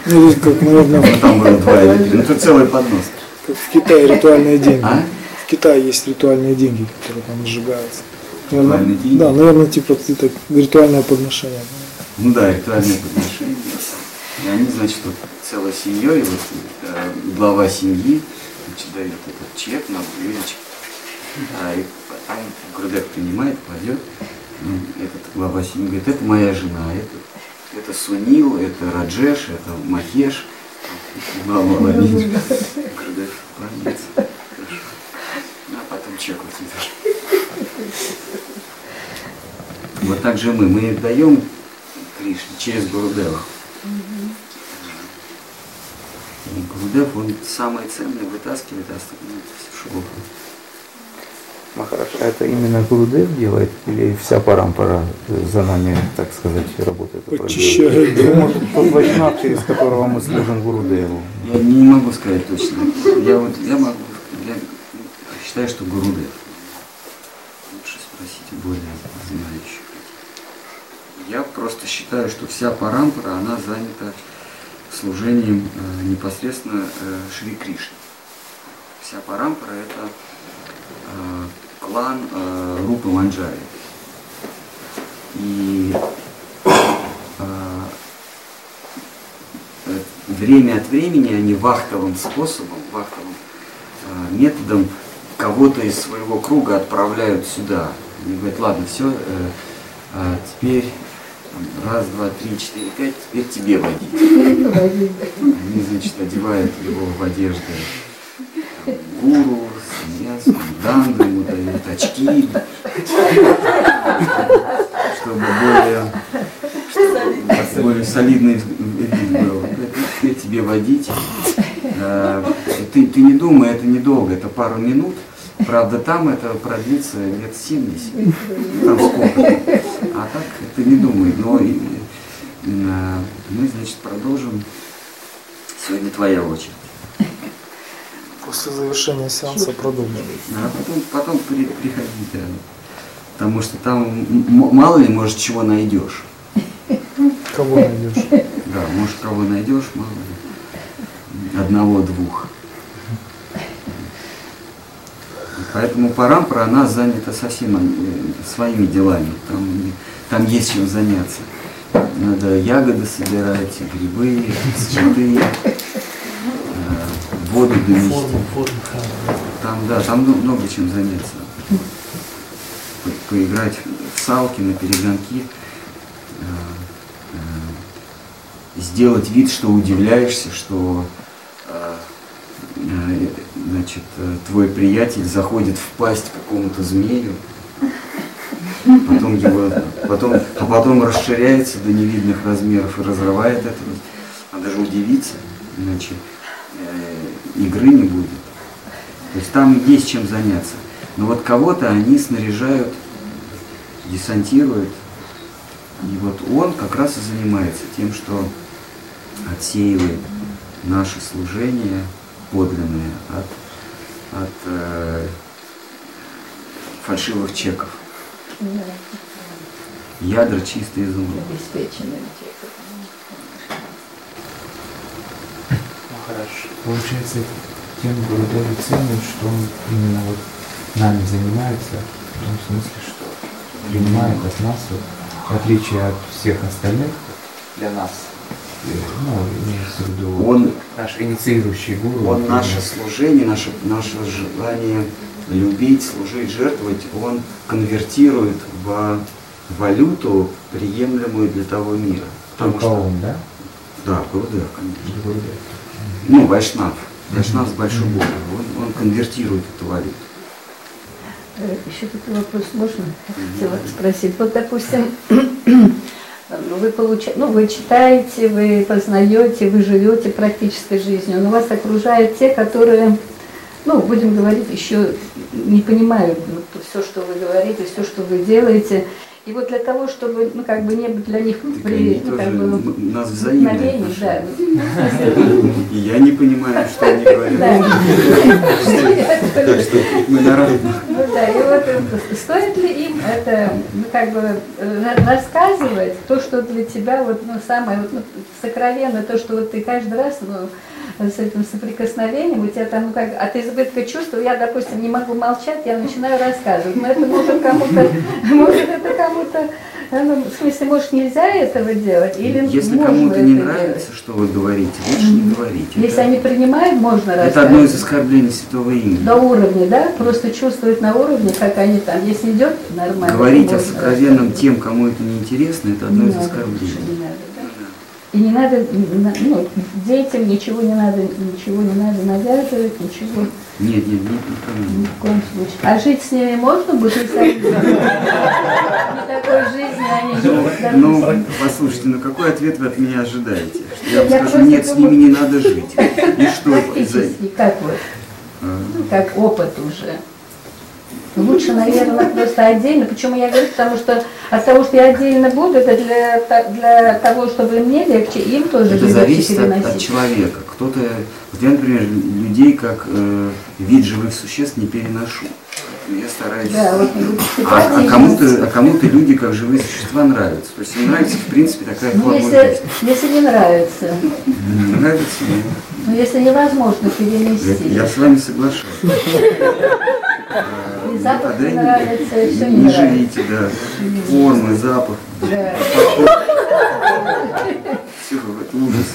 Speaker 5: Ну, как, наверное,
Speaker 1: Ну, Там было два или три. Ну, это целый поднос.
Speaker 5: как в Китае ритуальные деньги.
Speaker 1: А?
Speaker 5: В Китае есть ритуальные деньги, которые там сжигаются. Наверное,
Speaker 1: Ритуальные деньги?
Speaker 5: Да, наверное, типа это ритуальное подношение.
Speaker 1: Ну да, ритуальные подношения. И они, значит, вот целой семьей, вот э, глава семьи, значит, дает этот чек на блюдечко. А и потом Гурдек принимает, кладет. Ну, этот глава семьи говорит, это моя жена, это, это Сунил, это Раджеш, это Махеш. Глава молодец. Гурдек кланяется. Хорошо. Ну, А потом чек вот. Вот так же мы. Мы даем Кришне через Гурудева. И Гурудев, он самое ценное вытаскивает, а остальное все шелуха.
Speaker 9: Махараш, а это именно Гурудев делает или вся парампара за нами, так сказать, работает? и
Speaker 5: Очищает,
Speaker 9: проделывает?
Speaker 5: да.
Speaker 9: Может, тот вайшнав, через которого мы служим Гурудеву.
Speaker 1: Я не могу сказать точно. Я вот, я могу, я считаю, что Гурудев. Лучше спросите более знающих. Я просто считаю, что вся парампара, она занята служением э, непосредственно э, Шри Кришны. Вся парампара это э, клан э, Рупы Манджари. И э, э, время от времени они вахтовым способом, вахтовым э, методом кого-то из своего круга отправляют сюда. Они говорят, ладно, все, теперь там, раз, два, три, четыре, пять, теперь тебе водить. Они, значит, одевают его в одежды гуру, саньясу, данду, ему дают очки, чтобы более, чтобы более солидный вид был. Говорят, «Ну, теперь тебе водить. Э, Ты, ты не думай, это недолго, это пару минут. Правда, там это продлится лет 70. Ну, там сколько. А так ты не думай. Но и, э, мы, значит, продолжим. Сегодня твоя очередь.
Speaker 5: После завершения сеанса продолжим.
Speaker 1: А потом, потом при, приходи, да. Потому что там мало ли, может, чего найдешь.
Speaker 5: Кого найдешь?
Speaker 1: Да, может, кого найдешь, мало ли. Одного-двух. Поэтому парампра, она занята совсем э, своими делами. Там, там есть чем заняться. Надо ягоды собирать, грибы, цветы, воду донести.
Speaker 6: Форму, форму.
Speaker 1: Там, да, там ну- много чем заняться. По- Поиграть в салки, на перегонки, э, э, сделать вид, что удивляешься, что э, значит, твой приятель заходит в пасть какому-то змею, потом его, потом, а потом расширяется до невидных размеров и разрывает это. Надо же удивиться, иначе э, игры не будет. То есть там есть чем заняться. Но вот кого-то они снаряжают, десантируют. И вот он как раз и занимается тем, что отсеивает наше служение подлинное от, от э, фальшивых чеков. Ядра чистые изумруд.
Speaker 2: Обеспеченным человеком.
Speaker 6: Махараш, получается, тем Гурудевы ценят, что он именно вот нами занимается, в том смысле, что принимает от нас, вот, в отличие от всех остальных, для нас, э, ну, имеется в виду
Speaker 1: Он,
Speaker 6: наш инициирующий гуру.
Speaker 1: он
Speaker 6: например.
Speaker 1: наше служение, наше, наше желание любить, служить, жертвовать, он конвертирует в валюту, приемлемую для того мира. Потому
Speaker 6: Только
Speaker 1: что,
Speaker 6: он, да?
Speaker 1: да, Гурудев, конечно.
Speaker 6: Гурудев.
Speaker 1: Ну, Вайшнав. Вайшнав с большой буквы. Он, он конвертирует эту валюту.
Speaker 2: Э, Еще такой вопрос можно? Хотела спросить. Вот, допустим, вы получаете, ну, вы читаете, вы познаете, вы живете практической жизнью, но вас окружают те, которые, ну, будем говорить, еще не понимают вот, все, что вы говорите, все, что вы делаете. И вот для того, чтобы, ну, как бы не быть для них ну, при, ну, как бы,
Speaker 1: нас
Speaker 2: вдохновением, да.
Speaker 1: И я не понимаю, что они говорят. Так что мы на.
Speaker 2: Ну да, и вот стоит ли им это, ну, как бы э, ра- рассказывать то, что для тебя вот, ну, самое вот, сокровенное, то, что вот ты каждый раз, ну, с этим соприкосновением, у тебя там, ну, как от избытка чувств, я, допустим, не могу молчать, я начинаю рассказывать. Но это может кому-то, может это кому-то, э, ну, в смысле, может нельзя этого делать, или
Speaker 1: Если кому-то
Speaker 2: это
Speaker 1: не
Speaker 2: делать?
Speaker 1: нравится, что вы говорите, лучше не говорите.
Speaker 2: Если
Speaker 1: Это-
Speaker 2: они принимают, можно рассказывать.
Speaker 1: Это одно из оскорблений святого имени.
Speaker 2: До уровня, да? Просто чувствовать на уровне, как они там. Если идет нормально.
Speaker 1: Говорить о сокровенном тем, кому это неинтересно, это
Speaker 2: Не
Speaker 1: одно из
Speaker 2: надо,
Speaker 1: оскорблений.
Speaker 2: не надо, да? И не надо, ну, детям ничего не надо, ничего не надо навязывать, ничего
Speaker 1: Нет, нет, нет,
Speaker 2: ни в коем случае. А жить с ними можно будет, такой жизни они живут,
Speaker 1: Ну, послушайте, ну какой ответ вы от меня ожидаете? Я вам скажу, нет, с ними не надо жить. И что?
Speaker 2: Практически, как вот,
Speaker 1: А,
Speaker 2: ну, как опыт уже. Лучше, наверное, просто отдельно. Почему я говорю? Потому что от того, что я отдельно буду, это для, для того, чтобы мне легче, им тоже
Speaker 1: Это зависит от, от
Speaker 2: переносить.
Speaker 1: человека. Кто-то, вот я, например, людей как э, вид живых существ не переношу. Я стараюсь.
Speaker 2: Да, вот
Speaker 1: А, а кому-то, а кому-то люди как живые существа нравятся. То есть им нравится, в принципе, такая
Speaker 2: Ну,
Speaker 1: форма
Speaker 2: если, если не нравится,
Speaker 1: Не нравится, ну,
Speaker 2: если невозможно перенести,
Speaker 1: я, я с вами соглашаюсь.
Speaker 2: Запах не нравится, все не
Speaker 1: живите, да. Формы, запах.
Speaker 2: Да,
Speaker 1: Все, это ужас.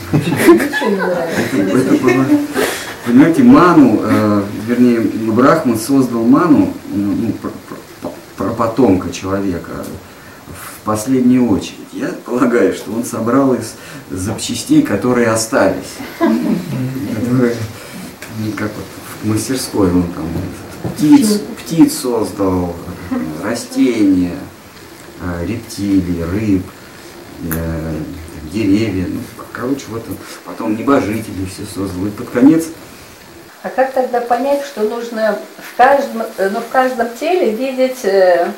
Speaker 1: Понимаете, ману, э, вернее, Брахман создал ману ну, про, потомка человека в последнюю очередь. Я полагаю, что он собрал из запчастей, которые остались. Ну, как вот в мастерской он там птиц, птиц создал, растения, э, рептилии, рыб, э, деревья. Ну, короче, вот потом небожители все создал. И под конец
Speaker 2: А как тогда понять, что нужно в каждом, э, ну, в каждом теле видеть э,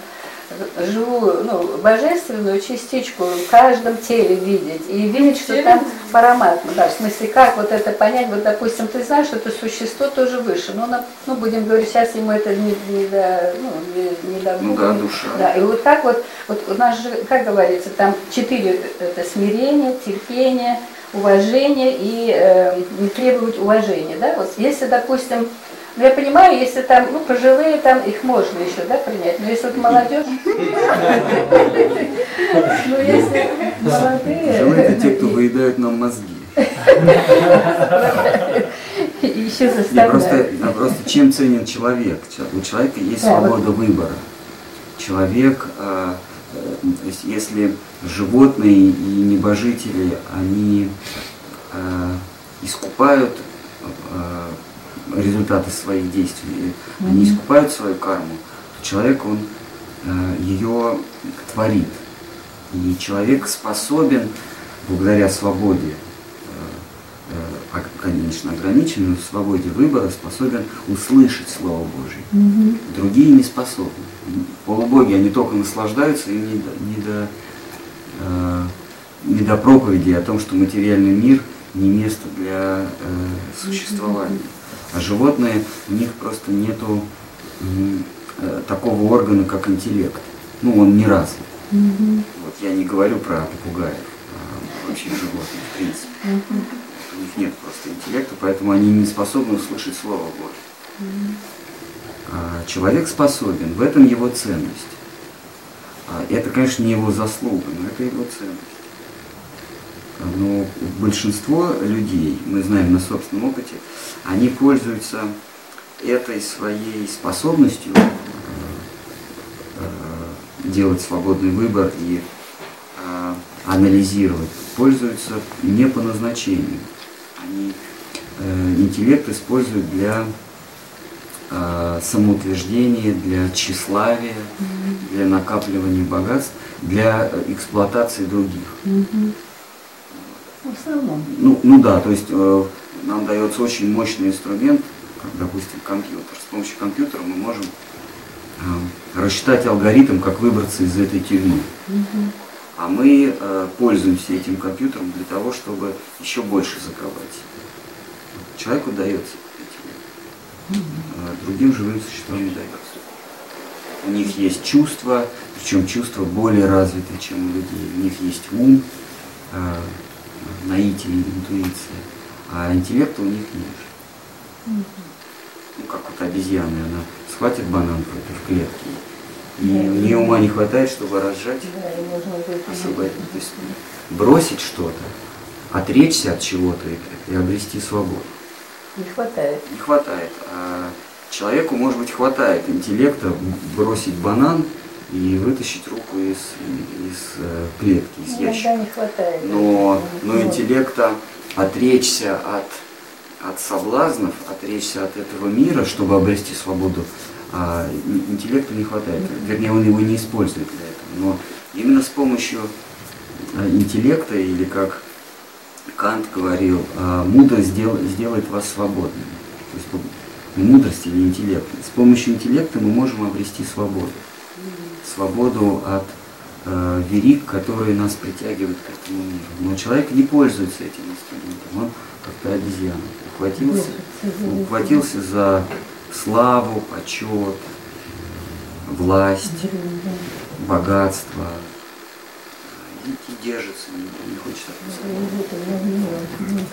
Speaker 2: живую, ну, божественную частичку, в каждом теле видеть, и видеть, что там параматма, да, в смысле, как вот это понять, вот, допустим, ты знаешь, что это существо тоже выше, но, на- ну, будем говорить, сейчас ему это не, не до, ну, не, не до
Speaker 1: Ну да, душа.
Speaker 2: Да, и вот как вот, вот у нас же, как говорится, там четыре, это смирение, терпение, уважение и э, не требовать уважения, да, вот если, допустим, ну, я понимаю, если там, ну, пожилые, там их можно еще, да, принять, но если вот молодежь, ну, если молодые,
Speaker 1: Живые это те, кто выедают нам мозги.
Speaker 2: еще
Speaker 1: Я
Speaker 2: заставляют.
Speaker 1: просто, я просто чем ценен человек? Чел- У человека есть
Speaker 2: Да, вот.
Speaker 1: свобода выбора. Человек, э, э, то есть если животные и небожители, они э, искупают результаты своих действий, они
Speaker 2: Мгм.
Speaker 1: искупают свою карму, то человек, он ее творит. И человек способен, благодаря свободе, э, э, конечно, ограниченной но свободе выбора, способен услышать Слово Божье.
Speaker 2: Мгм.
Speaker 1: Другие не способны. Полубоги, они только наслаждаются, им не до, не до, э, не до проповеди о том, что материальный мир не место для э, существования. А животные, у них просто нету э, такого органа, как интеллект. Ну, он не развит.
Speaker 2: Мгм.
Speaker 1: Вот я не говорю про попугаев, а вообще животных, в принципе.
Speaker 2: Мгм.
Speaker 1: У них нет просто интеллекта, поэтому они не способны услышать Слово Божье. А человек способен, в этом его ценность. А это, конечно, не его заслуга, но это его ценность. Но большинство людей, мы знаем на собственном опыте, они пользуются этой своей способностью э, э, делать свободный выбор и э, анализировать, пользуются не по назначению. Они интеллект используют для самоутверждения, для тщеславия, для накапливания богатств, для эксплуатации других.
Speaker 2: Мгм. В основном.
Speaker 1: Ну, ну да, то есть э, нам дается очень мощный инструмент, как, допустим, компьютер. С помощью компьютера мы можем э, рассчитать алгоритм, как выбраться из этой тюрьмы.
Speaker 2: Мгм.
Speaker 1: А мы э, пользуемся этим компьютером для того, чтобы еще больше заковать. Человеку дается этим. Э, другим живым существам не дается. У них есть чувства, причем чувства более развитые, чем у людей. У них есть ум, э, наитие, интуиция, а интеллекта у них нет. Ну, как вот обезьяна, она схватит банан против клетки, и у нее ума не хватает, чтобы разжать
Speaker 2: Да,
Speaker 1: освободить. То есть бросить что-то, отречься от чего-то и, и обрести свободу.
Speaker 2: Не хватает.
Speaker 1: Не хватает. А человеку, может быть, хватает интеллекта бросить банан и вытащить руку из, из э, клетки, из
Speaker 2: Иногда
Speaker 1: ящика.
Speaker 2: не хватает.
Speaker 1: Но, но интеллекта отречься от, от соблазнов, отречься от этого мира, чтобы обрести свободу, а, ин- интеллекту не хватает. Вернее, он его не использует для этого. Но именно с помощью а, интеллекта, или как Кант говорил, а, мудрость дел- сделает вас свободными. То есть по- мудрость или интеллект. С помощью интеллекта мы можем обрести свободу. Свободу от э, верик, которые нас притягивают к этому миру. Но человек не пользуется этим инструментом, он как-то обезьяна. Ухватился, ухватился за славу, почет, власть, богатство. И, и держится, не, не хочет отпускать.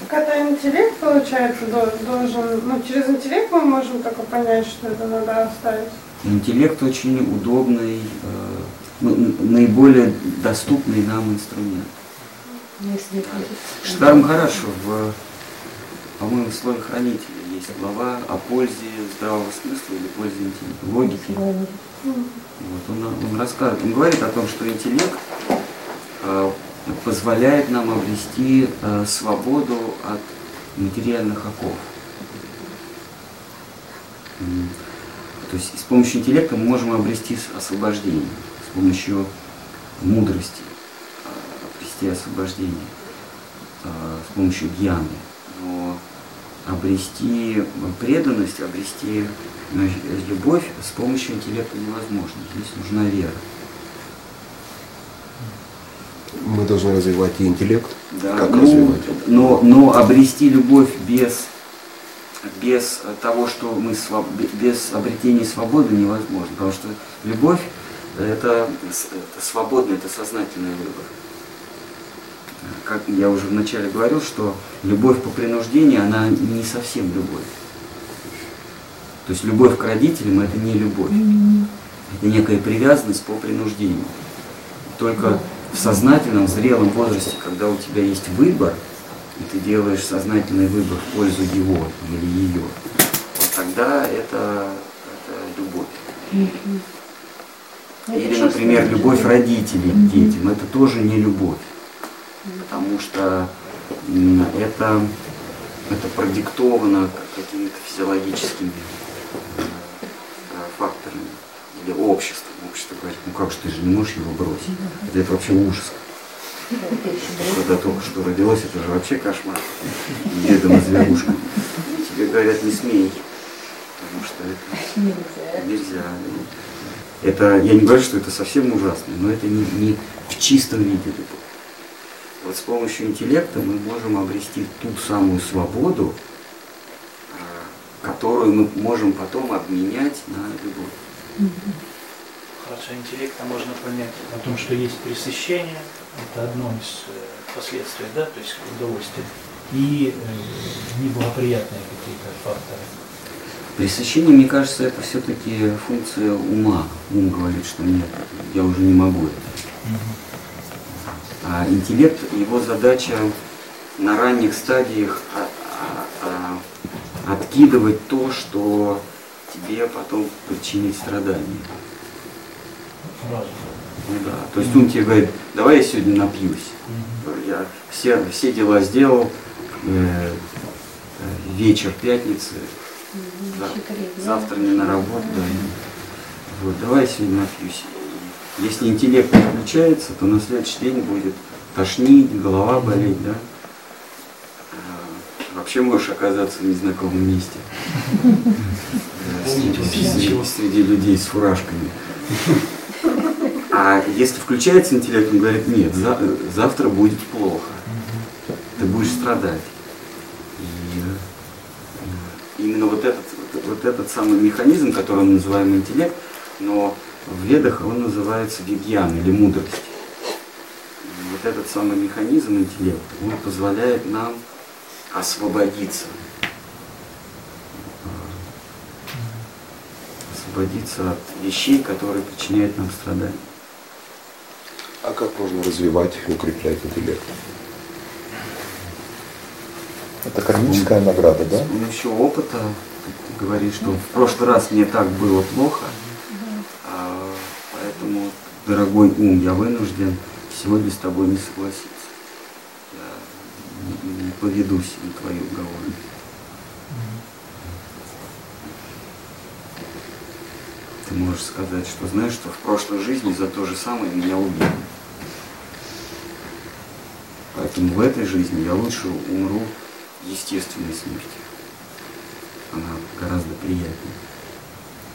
Speaker 10: Так это интеллект, получается, до- должен, ну, через интеллект мы можем только понять, что это надо оставить.
Speaker 1: Интеллект очень удобный, э, ну, наиболее доступный нам инструмент.
Speaker 2: Если
Speaker 1: Штарм Махарадж в, по-моему, в слове хранителя есть глава о пользе здравого смысла или пользе интеллекта, логики. Вот, он, он рассказывает, он говорит о том, что интеллект э, позволяет нам обрести э, свободу от материальных оков. То есть с помощью интеллекта мы можем обрести освобождение, с помощью мудрости э, обрести освобождение, э, с помощью гьяны. Но обрести преданность, обрести э, любовь с помощью интеллекта невозможно. Здесь нужна вера.
Speaker 3: Мы должны развивать и интеллект.
Speaker 1: Да,
Speaker 3: Как
Speaker 1: ну,
Speaker 3: развивать?
Speaker 1: но, но обрести любовь без, без того, что мы своб- без обретения свободы невозможно. Потому что любовь это, это свободный, это сознательный выбор. Как я уже вначале говорил, что любовь по принуждению, она не совсем любовь. То есть любовь к родителям это не любовь. Это некая привязанность по принуждению. Только в сознательном, зрелом возрасте, когда у тебя есть выбор, и ты делаешь сознательный выбор в пользу его или ее, вот тогда это, это любовь. Или, например, любовь родителей к детям, это тоже не любовь. Потому что это, это продиктовано какими-то физиологическими э, факторами или обществом. Общество говорит, ну как же ты же не можешь его бросить. Это, это вообще ужас. Когда только что родилось, это же вообще кошмар. Дедом и зверушкой. Тебе говорят, не смей. Потому что это
Speaker 2: Нельзя.
Speaker 1: нельзя. Это, я не говорю, что это совсем ужасно, но это не, не в чистом виде любовь. Вот с помощью интеллекта мы можем обрести ту самую свободу, э, которую мы можем потом обменять на любовь.
Speaker 6: Хорошо, интеллекта можно понять о том, что есть пресыщение, это одно из э, последствий, да, то есть удовольствие, и э, неблагоприятные какие-то факторы.
Speaker 1: Пресыщение, мне кажется, это все-таки функция ума. Ум говорит, что нет, я уже не могу это. А интеллект, его задача на ранних стадиях а- а- а- откидывать то, что тебе потом причинит страдания.
Speaker 6: Разум.
Speaker 1: Ну да. То есть он тебе говорит, давай я сегодня напьюсь. Я все, все дела сделал, э, э, вечер пятницы, завтра не на работу, да. Вот, давай я сегодня напьюсь. Если интеллект не включается, то на следующий день будет тошнить, голова болеть, да. А, Вообще можешь оказаться в незнакомом месте. Среди людей с фуражками. А если включается интеллект, он говорит, нет, за- завтра будет плохо. Ты будешь страдать. И именно вот этот, вот, этот самый механизм, который мы называем интеллект, но в ведах он называется вигьян или мудрость. Вот этот самый механизм интеллекта, он позволяет нам освободиться. Освободиться от вещей, которые причиняют нам страдания.
Speaker 3: А как можно развивать и укреплять интеллект? Это кармическая награда, да?
Speaker 1: С помощью опыта ты говоришь, что в прошлый раз мне так было плохо, а, поэтому, дорогой ум, я вынужден сегодня с тобой не согласиться. Я не, не поведусь на твои уговоры. Ты можешь сказать, что знаешь, что в прошлой жизни за то же самое меня убили. Поэтому в этой жизни я лучше умру естественной смертью. Она гораздо приятнее.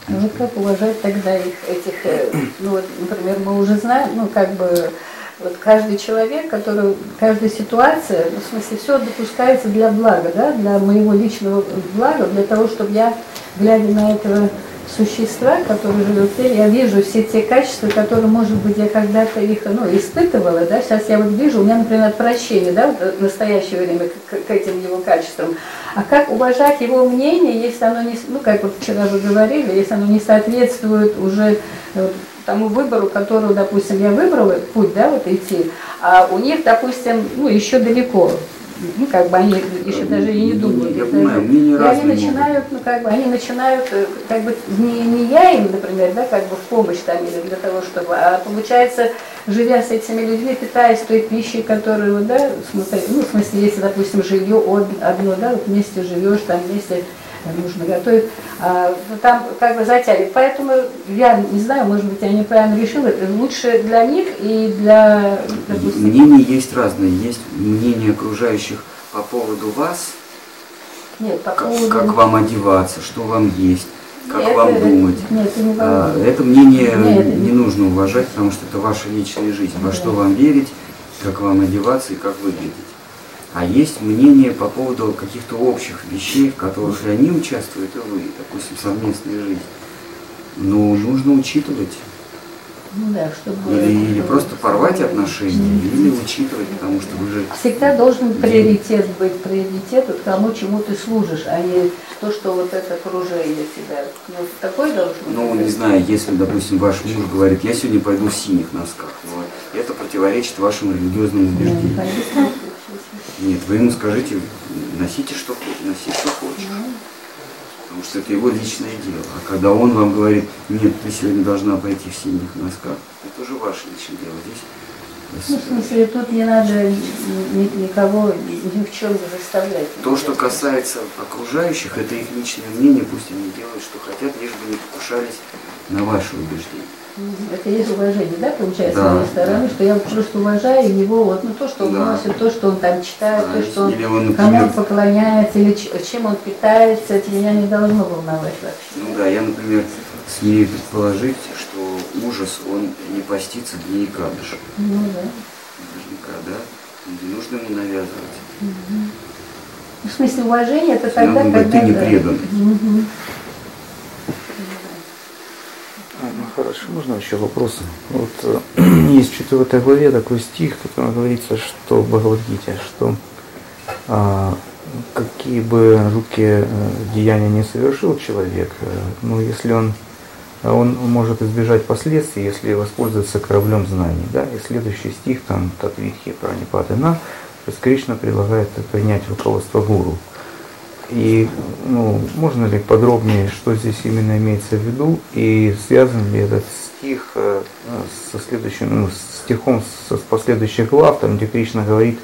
Speaker 2: А вот как уважать тогда их, этих, э, ну вот, например, мы уже знаем, ну как бы, вот каждый человек, который, каждая ситуация, ну, в смысле, все допускается для блага, да, для моего личного блага, для того, чтобы я, глядя на этого существа, который живет в теле, я вижу все те качества, которые, может быть, я когда-то их ну, испытывала, да, сейчас я вот вижу, у меня, например, отвращение, да, в настоящее время к, к этим его качествам. А как уважать его мнение, если оно не, ну, как вот вчера вы говорили, если оно не соответствует уже вот, тому выбору, которого, допустим, я выбрала, путь, да, вот идти, а у них, допустим, ну, еще далеко, ну, как бы они еще даже и не думают.
Speaker 1: Я понимаю, мнения
Speaker 2: и они
Speaker 1: разные могут.
Speaker 2: начинают, ну, как бы, они начинают, э, как бы, не, не я им, например, да, как бы в помощь там или для того, чтобы, а получается, живя с этими людьми, питаясь той пищей, которую, да, смотри, ну, в смысле, если, допустим, жилье од- одно, да, вот вместе живешь, там вместе нужно готовить, а, ну, там как бы затягивает. Поэтому я не знаю, может быть, я неправильно решила, лучше для них и для, допустим,
Speaker 1: Мнения есть разные. Есть мнение окружающих по поводу вас,
Speaker 2: нет, по
Speaker 1: как,
Speaker 2: поводу...
Speaker 1: как вам одеваться, что вам есть, как
Speaker 2: Нет,
Speaker 1: вам
Speaker 2: это-
Speaker 1: думать.
Speaker 2: Нет, это не
Speaker 1: А. Это мнение
Speaker 2: Нет, это
Speaker 1: не нужно уважать, потому что это ваша личная жизнь. Во
Speaker 2: Да.
Speaker 1: что вам верить, как вам одеваться и как выглядеть. А есть мнение по поводу каких-то общих вещей, в которых и они участвуют, и вы, допустим, совместная жизнь. Но нужно учитывать.
Speaker 2: Ну да, чтобы...
Speaker 1: Или, или просто порвать отношения, или учитывать, потому что вы же
Speaker 2: Всегда должен приоритет быть, приоритет вот тому, чему ты служишь, а не то, что вот это окружение тебя. Ну, такой должен
Speaker 1: Ну,
Speaker 2: быть.
Speaker 1: не знаю, если, допустим, ваш муж говорит, я сегодня пойду в синих носках, но это противоречит вашим религиозным
Speaker 2: Ну,
Speaker 1: убеждениям.
Speaker 2: конечно.
Speaker 1: Нет, вы ему скажите, носите что хочешь, носи что хочешь. Потому что это его личное дело. А когда он вам говорит, нет, ты сегодня должна пойти в синих носках, это уже ваше личное дело. Здесь
Speaker 2: Ну, в смысле, тут не надо ни- ни- никого ни в чем заставлять.
Speaker 1: то, что касается окружающих, это их личное мнение, пусть они делают, что хотят, лишь бы не покушались на ваши убеждения.
Speaker 2: Это есть уважение, да, получается,
Speaker 1: Да,
Speaker 2: с моей стороны, что я просто уважаю его, вот, ну, то, что он
Speaker 1: Да.
Speaker 2: носит, то, что он там читает,
Speaker 1: Да,
Speaker 2: то, что он,
Speaker 1: он,
Speaker 2: кому он поклоняется, или чем он питается, это меня не должно волновать вообще.
Speaker 1: Ну да, я, например, смею предположить, что ужас, он не постится дней кадыша.
Speaker 2: Ну да.
Speaker 1: Наверняка, да? Не нужно ему навязывать.
Speaker 2: Ну, В смысле уважения это тогда, когда...
Speaker 1: ты не
Speaker 2: да.
Speaker 1: предан.
Speaker 2: Мгм.
Speaker 9: А, ну хорошо, можно еще вопросы? Вот э, есть в четвертой главе такой стих, в котором говорится, что Бхагавадгите, что а, какие бы жуткие э, деяния не совершил человек, э, но если он он может избежать последствий, если воспользуется кораблем знаний. Да? И следующий стих, там, Татвитхи Пранипатына, то есть Кришна предлагает принять руководство гуру. И ну, можно ли подробнее, что здесь именно имеется в виду, и связан ли этот стих э, со следующим, ну, стихом со- с последующих глав, там, где Кришна говорит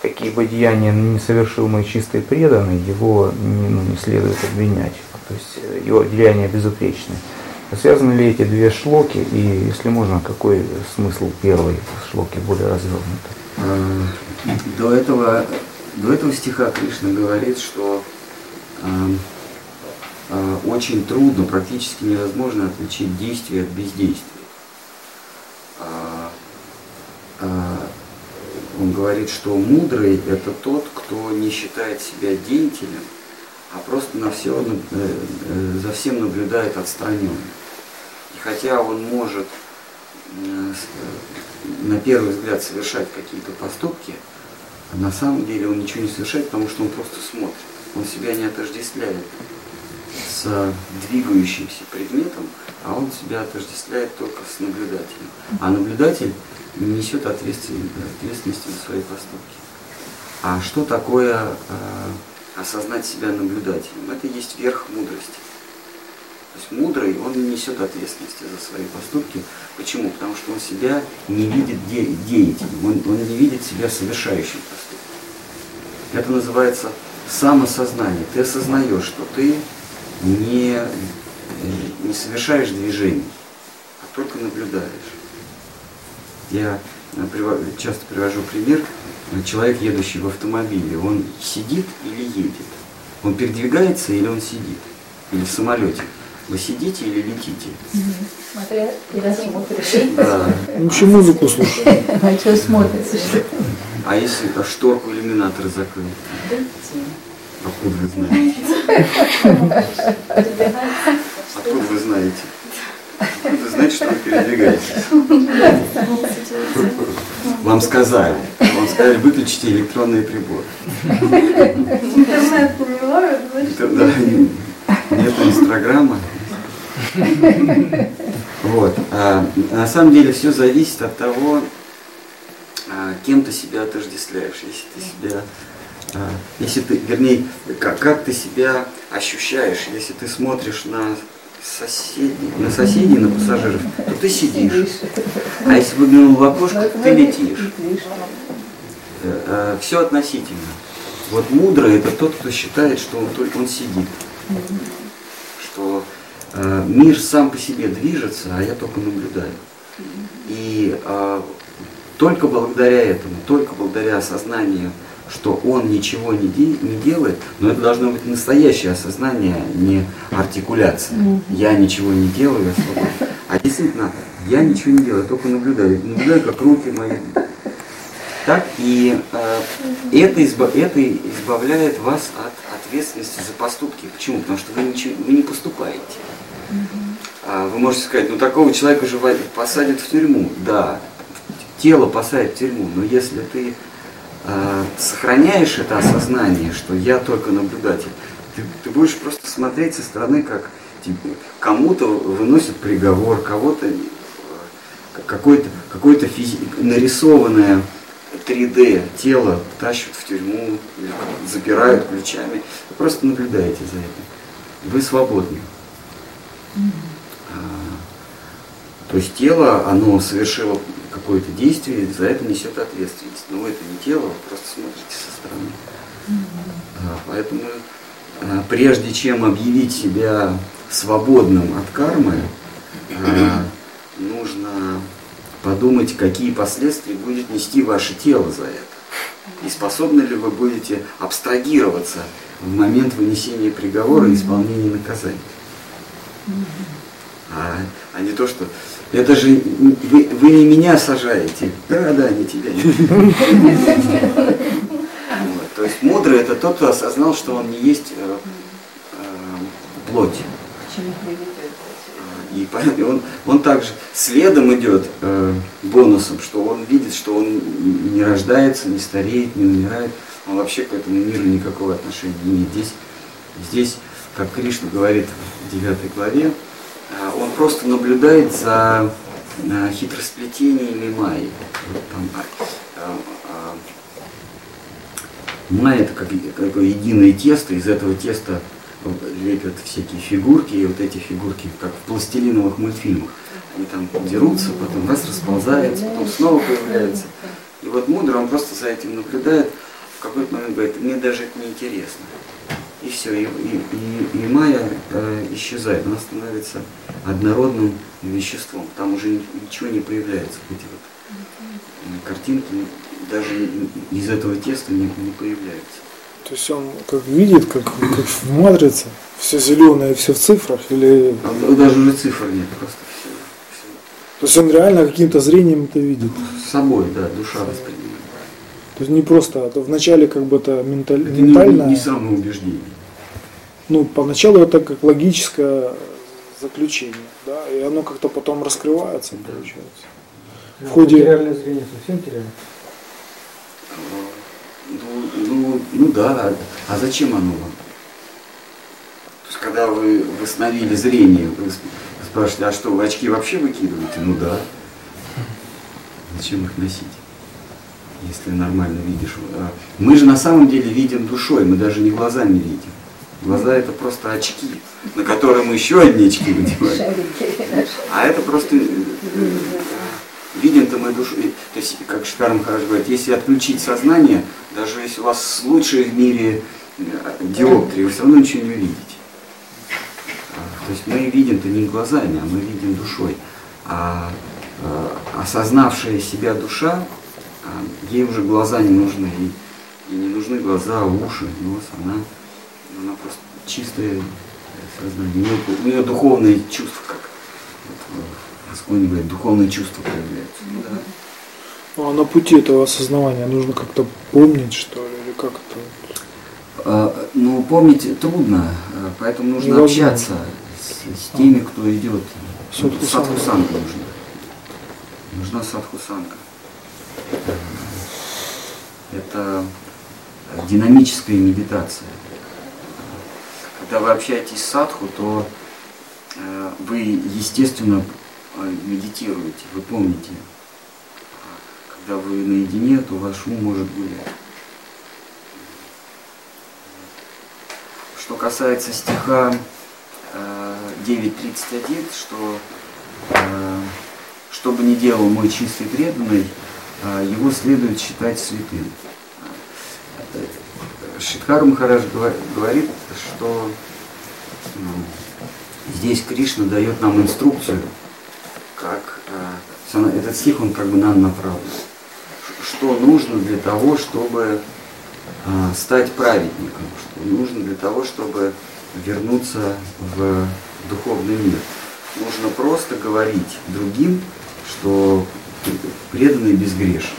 Speaker 9: какие бы деяния не совершил мой чистый преданный, его не, ну, не следует обвинять. То есть э, его деяния безупречны. Связаны ли эти две шлоки, и если можно, какой смысл первой шлоки более развернуто?
Speaker 1: Э, До этого, до этого стиха Кришна говорит, что очень трудно, практически невозможно отличить действие от бездействия. А, а, Он говорит, что мудрый – это тот, кто не считает себя деятелем, а просто на все, э, э, за всем наблюдает отстраненно. И хотя он может э, на первый взгляд совершать какие-то поступки, а на самом деле он ничего не совершает, потому что он просто смотрит. Он себя не отождествляет с двигающимся предметом, а он себя отождествляет только с наблюдателем. А наблюдатель не несет ответственности, ответственности за свои поступки. А что такое э, осознать себя наблюдателем? Это есть верх мудрости. То есть мудрый, он не несет ответственности за свои поступки. Почему? Потому что он себя не видит де- деятелем, он, он не видит себя совершающим поступок. Это называется самосознание. Ты осознаешь, что ты не, не совершаешь движений, а только наблюдаешь. Я э, часто привожу пример. Человек, едущий в автомобиле, он сидит или едет? Он передвигается или он сидит? Или в самолете? Вы сидите или летите?
Speaker 2: Смотря и рассмотришь.
Speaker 1: Да.
Speaker 5: Лучше музыку слушать.
Speaker 2: А что смотришь?
Speaker 1: А если а шторку иллюминатора закрыть? Откуда вы знаете? Откуда вы знаете? Откуда вы знаете, что вы передвигаетесь? Вам сказали. Вам сказали, выключите электронные приборы.
Speaker 10: Интернет не ловит, значит,
Speaker 1: да, нет инстаграма. Вот. А, на самом деле все зависит от того, а, кем ты себя отождествляешь. Если ты себя, если ты, вернее, как, как ты себя ощущаешь, если ты смотришь на соседей, на соседей, на пассажиров, то ты сидишь. А если выглянул в окошко, то ты летишь. Все относительно. Вот мудрый это тот, кто считает, что он только он сидит. Что э, мир сам по себе движется, а я только наблюдаю. И э, только благодаря этому, только благодаря осознанию, что он ничего не, де- не делает, но это должно быть настоящее осознание, а не артикуляция. Я ничего не делаю, я свободен. А действительно, я ничего не делаю, я только наблюдаю. Наблюдаю, как руки мои так, и э, это, изба- это избавляет вас от ответственности за поступки. Почему? Потому что вы, ничего, вы не поступаете. А вы можете сказать, ну такого человека же посадят в тюрьму. Да, тело посадят в тюрьму, но если ты сохраняешь это осознание, что я только наблюдатель, ты, ты будешь просто смотреть со стороны, как типа, кому-то выносят приговор, кого-то э, какое-то какое физи- нарисованное 3D тело тащат в тюрьму, или запирают ключами. Вы просто наблюдаете за этим. Вы свободны. А, То есть тело, оно совершило какое-то действие, за это несет ответственность. Но вы это не тело, вы просто смотрите со стороны. Да, поэтому а, прежде чем объявить себя свободным от кармы, а, нужно подумать, какие последствия будет нести ваше тело за это. И способны ли вы будете абстрагироваться в момент вынесения приговора и исполнения наказания. А, а не то, что это же вы, вы не меня сажаете. Да, да, не тебя. То есть мудрый это тот, кто осознал, что он не есть э, э, плоть. И он, он также следом идет э, бонусом, что он видит, что он не рождается, не стареет, не умирает. Он вообще к этому миру никакого отношения не имеет. Здесь, здесь как Кришна говорит в 9 главе, он просто наблюдает за э, хитросплетениями Майи. Там, э, э, Майя это как, какое единое тесто, из этого теста лепят всякие фигурки, и вот эти фигурки, как в пластилиновых мультфильмах, они там дерутся, потом раз расползаются, потом снова появляются. И вот мудрый, он просто за этим наблюдает, какой-то момент говорит, мне даже это не интересно. И все, и, и, и, и майя э, исчезает, она становится однородным веществом. Там уже ничего не появляется, эти вот картинки даже из этого теста не, не появляются.
Speaker 5: То есть он как видит, как, как в матрице, все зеленое, все в цифрах, или...
Speaker 1: А, даже уже цифр нет, просто все. все.
Speaker 5: То есть он реально каким-то зрением это видит?
Speaker 1: С собой, да, душа воспринимает.
Speaker 5: То есть не просто, а вначале как бы это, менталь,
Speaker 1: это
Speaker 5: ментально...
Speaker 1: Не, не самоубеждение.
Speaker 5: Ну, поначалу это как логическое заключение, да, и оно как-то потом раскрывается, да. получается.
Speaker 4: В ходе... Реальное зрение совсем теряется?
Speaker 1: Ну, ну, ну да, а зачем оно вам? То есть, когда вы восстановили зрение, вы спрашиваете, а что, вы очки вообще выкидываете? Ну да. Зачем их носить? Если нормально видишь. Мы же на самом деле видим душой, мы даже не глазами видим. Глаза это просто очки, на которые мы еще одни очки надеваем. А это просто э, видим-то мы душу. То есть, как Шкар Махарадж говорит, если отключить сознание, даже если у вас лучшие в мире э, диоптрии, вы все равно ничего не увидите. А, то есть мы видим-то не глазами, а мы видим душой. А, а осознавшая себя душа, ей уже глаза не нужны. И, и не нужны глаза, уши, нос. Она, она просто чистое сознание. У нее, у нее духовные чувства, как вот, Господь говорит, духовные чувства появляются. Да.
Speaker 5: Ну, а на пути этого осознавания нужно как-то помнить, что ли, или как это?
Speaker 1: А, ну, помнить трудно, а, поэтому нужно Невозможно. общаться с, с теми, кто идет. Садхусанка нужна. Нужна садхусанка. Это динамическая медитация. Когда вы общаетесь с садху, то э, вы, естественно, а, медитируете, вы помните, когда вы наедине, то ваш ум может гулять. Что касается стиха 9.31, что что бы ни делал мой чистый преданный, его следует считать святым. Шидхар Махарадж говорит, что здесь Кришна дает нам инструкцию, как э, этот стих, он как бы нам направлен. Что нужно для того, чтобы э, стать праведником, что нужно для того, чтобы вернуться в духовный мир. Нужно просто говорить другим, что преданный безгрешен.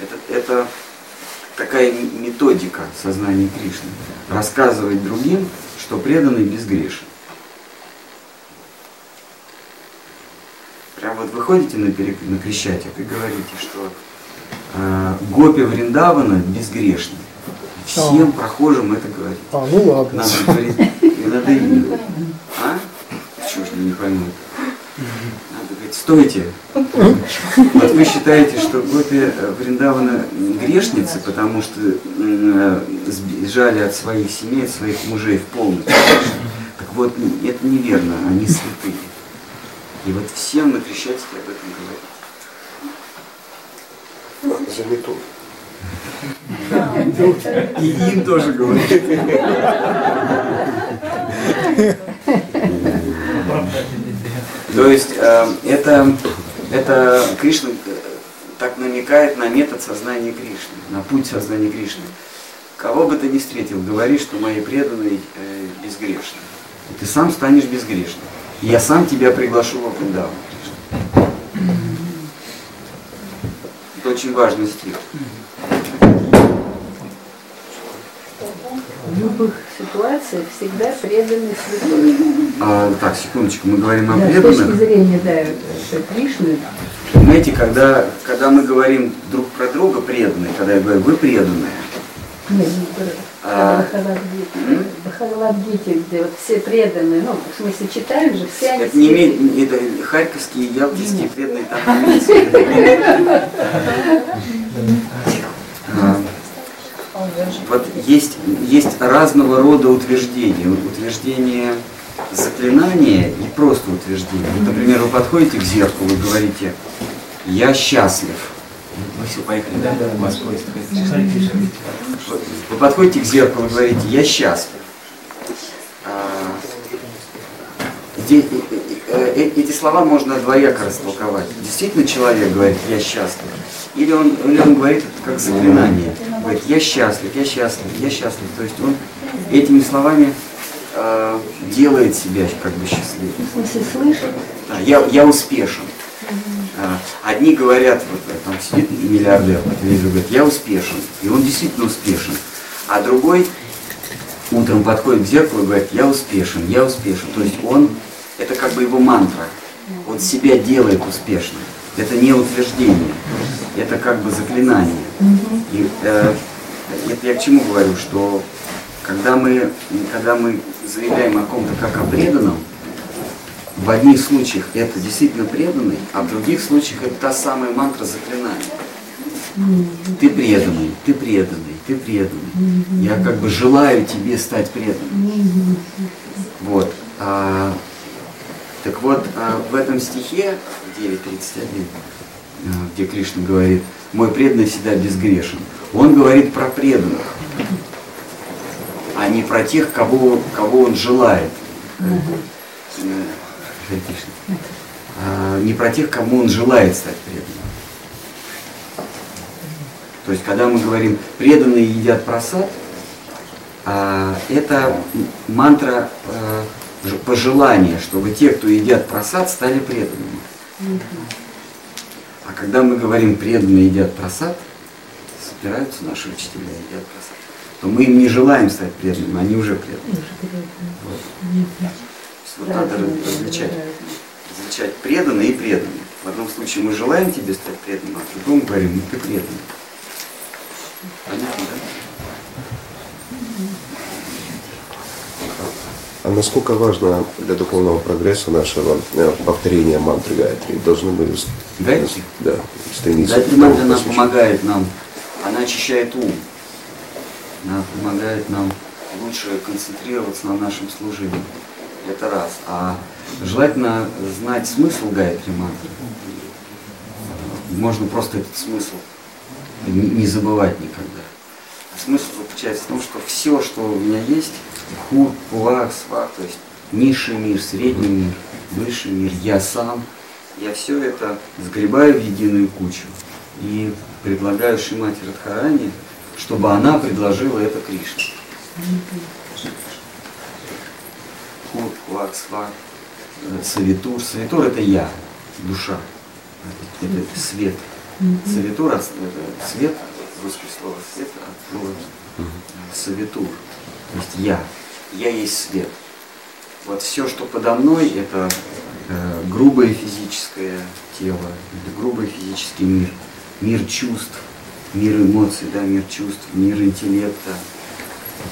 Speaker 1: Это, это такая методика сознания Кришны. Рассказывать другим, что преданный безгрешен. Прям вот выходите на, перек... на Крещатик и говорите, что э, Гопи Вриндавана безгрешны. Всем а. прохожим это говорить.
Speaker 5: А, ну ладно.
Speaker 1: Надо говорить, надо именно. А? Чего ж не поймут? Надо говорить, стойте. Вот вы считаете, что Гопи Вриндавана грешницы, потому что э, сбежали от своих семей, от своих мужей в полностью. Так вот, это неверно, они святые. И вот всем на Крещатике об этом
Speaker 3: говорить. Замету.
Speaker 1: И им тоже говорит. То есть э, это, это Кришна э, так намекает на метод сознания Кришны, на путь сознания Кришны. Кого бы ты ни встретил, говори, что мои преданные э, безгрешны. Ты сам станешь безгрешным я сам тебя приглашу во Вриндаван. Это очень важный стих.
Speaker 2: В любых ситуациях всегда преданный святой.
Speaker 1: А, так, секундочку, мы говорим о
Speaker 2: да,
Speaker 1: преданных.
Speaker 2: С точки зрения, да, Кришны.
Speaker 1: Понимаете, когда, когда мы говорим друг про друга преданные, когда я говорю, вы преданные,
Speaker 2: нет, а, Бхагавадгите, где вот все преданные, ну, в смысле, читаем же, все они...
Speaker 1: Это не имеет, это харьковские ялтинские преданные там Вот есть, есть разного рода утверждения. Утверждение заклинания и просто утверждение. Вот, например, вы подходите к зеркалу и говорите, я счастлив. Вы все, поехали, да? Вас поезд. Вот, Вы подходите к зеркалу и говорите, я счастлив. А, э, э, э, Эти слова можно двояко растолковать. Действительно человек говорит, я счастлив. Или он, или он говорит это как заклинание. Говорит, я счастлив, я счастлив, я счастлив. То есть он этими словами э, делает себя как бы счастливым.
Speaker 2: В смысле, слышит?
Speaker 1: Да, я, я успешен. А, Одни говорят, вот э, там сидит миллиардер по телевизору, говорит, я успешен. И он действительно успешен. А другой утром подходит к зеркалу и говорит, я успешен, я успешен. То есть он, это как бы его мантра. Он себя делает успешным. Это не утверждение, это как бы заклинание. И э, это я к чему говорю, что когда мы, когда мы заявляем о ком-то как о преданном, в одних случаях это действительно преданный, а в других случаях это та самая мантра заклинания. Ты преданный, ты преданный, ты преданный. Я как бы желаю тебе стать преданным. Вот. Так вот, а, в этом стихе 9.31, а, где Кришна говорит, мой преданный всегда безгрешен, он говорит про преданных, а не про тех, кого, кого он желает. Э. А, не про тех, кому он желает стать преданным. То есть, когда мы говорим преданные едят просад, а, это мантра пожелания, чтобы те, кто едят просад, стали преданными. А когда мы говорим преданные едят просад, собираются наши учителя и едят просад, то мы им не желаем стать преданными, они уже преданные. Вот. Вот надо раз- различать, различать преданные и преданные. В одном случае мы желаем тебе стать преданным, а в другом говорим, ну ты преданный. Понятно, да?
Speaker 3: А насколько важно для духовного прогресса нашего э, повторение мантры Гайатри? Должны мы с-
Speaker 1: Гайатри?
Speaker 3: Да, стремиться
Speaker 1: Гайатри мантра
Speaker 3: посвящению.
Speaker 1: помогает нам, она очищает ум. Она помогает нам лучше концентрироваться на нашем служении. Это раз. А желательно знать смысл Гайатри мантры. Можно просто этот смысл не не забывать никогда. А смысл заключается в том, что все, что у меня есть, хур, пулах, свах, то есть низший мир, средний мир, высший мир, я сам, я все это сгребаю в единую кучу и предлагаю Шимати Радхарани, чтобы она предложила это Кришне. Хур, пулах, свах, э, савитур. Савитур это я, душа, это, это свет. Савитур это свет, русское слово свет, от слова савитур, то есть я. Я есть свет. Вот все, что подо мной, это э, грубое физическое тело, это грубый физический мир, мир чувств, мир эмоций, да, мир чувств, мир интеллекта.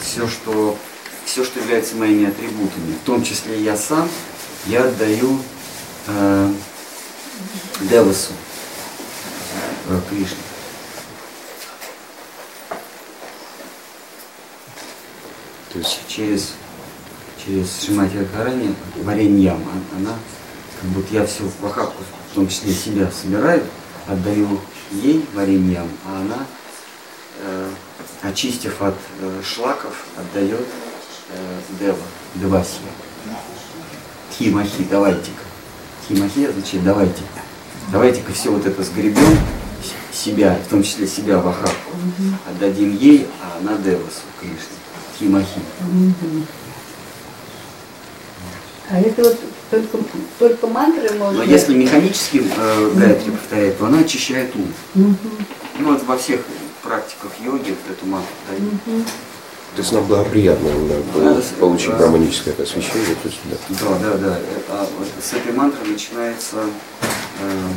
Speaker 1: Все, что, все, что является моими атрибутами, в том числе я сам, я отдаю э, Девасу, э, Кришне.
Speaker 3: То есть
Speaker 1: через, через Шимати Радхарани, вареньям, она, как будто я все в охапку, в том числе себя собираю, отдаю ей вареньям, а она, э, очистив от э, шлаков, отдает э, Дева, Девасия. Тхимахи, давайте-ка. Тхимахи означает давайте-ка. Давайте-ка все вот это сгребем, себя, в том числе себя в охапку, отдадим ей, а она Девасу, Кришне. Тхимахи.
Speaker 2: А это вот только, только мантры можно...
Speaker 1: Но если механически э, гайатри повторяет, то она очищает ум.
Speaker 2: Мгм.
Speaker 1: Ну вот во всех практиках йоги вот эту мантру дают.
Speaker 2: Мгм.
Speaker 3: То есть нам благоприятно было
Speaker 1: Надо с-
Speaker 3: получить
Speaker 1: да.
Speaker 3: гармоническое посвящение. То есть, да.
Speaker 1: Да, да, да. А вот с этой мантры начинается э,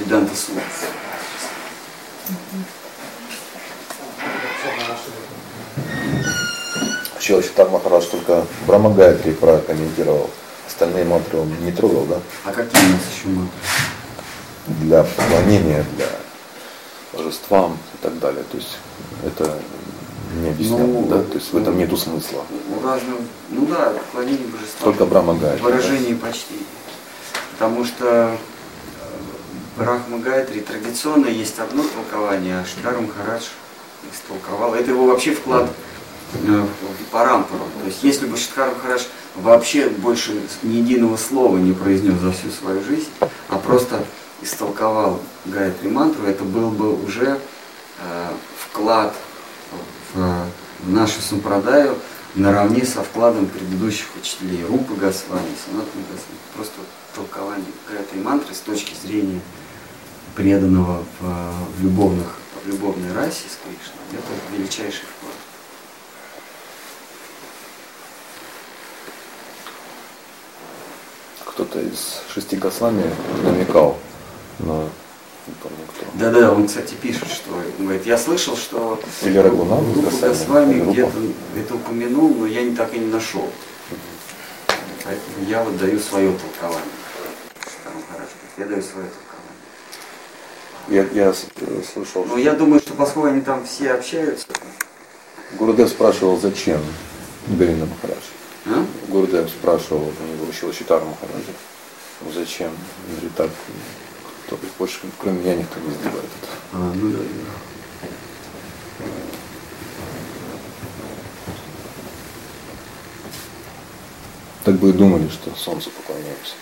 Speaker 1: Веданта Сутра.
Speaker 11: Чилачитар Махарадж только Брахма Гайатри прокомментировал. Остальные мантры он не трогал, да?
Speaker 1: А какие у нас еще мантры?
Speaker 11: Для поклонения, для божествам и так далее. То есть это не объяснял,
Speaker 1: Ну,
Speaker 11: да? То есть в этом нету смысла.
Speaker 1: У разных, ну да, поклонение божествам.
Speaker 11: Только Брахма Гайатри,
Speaker 1: Выражение почти. Потому что э, Брахма Гайтри традиционно есть одно толкование, а Шидар Махарадж истолковал. Это его вообще вклад э, в Парампару. То есть если бы Шидхар Махарадж вообще больше ни единого слова не произнес за всю свою жизнь, а просто истолковал Гайатри мантру, это был бы уже э, вклад в, в нашу сампрадаю наравне со вкладом предыдущих учителей Рупы Госвами, Санатана Госвами. Просто толкование Гайатри мантры с точки зрения преданного в, в, любовных, в любовной расе с Кришной, это величайший вклад.
Speaker 11: Кто-то из шести Госвами намекал на не помню кто.
Speaker 1: Да-да, он, кстати, пишет, что говорит, я слышал, что
Speaker 11: Или Рагунат
Speaker 1: группа Госвами где-то это упомянул, но я не так и не нашел. Поэтому я вот даю свое толкование. Я даю свое
Speaker 11: Я,
Speaker 1: толкование.
Speaker 11: я слышал.
Speaker 1: Ну, я думаю, что поскольку они там все общаются.
Speaker 11: Гурудев спрашивал, зачем Гарина Махарадж.
Speaker 1: А?
Speaker 11: Гурудев спрашивал у него Шилашитар Махараджа. Зачем? Он говорит, так, кто больше, кроме меня, никто не сделает это.
Speaker 1: А, ну да, да.
Speaker 11: Так бы и думали, что солнцу поклоняемся.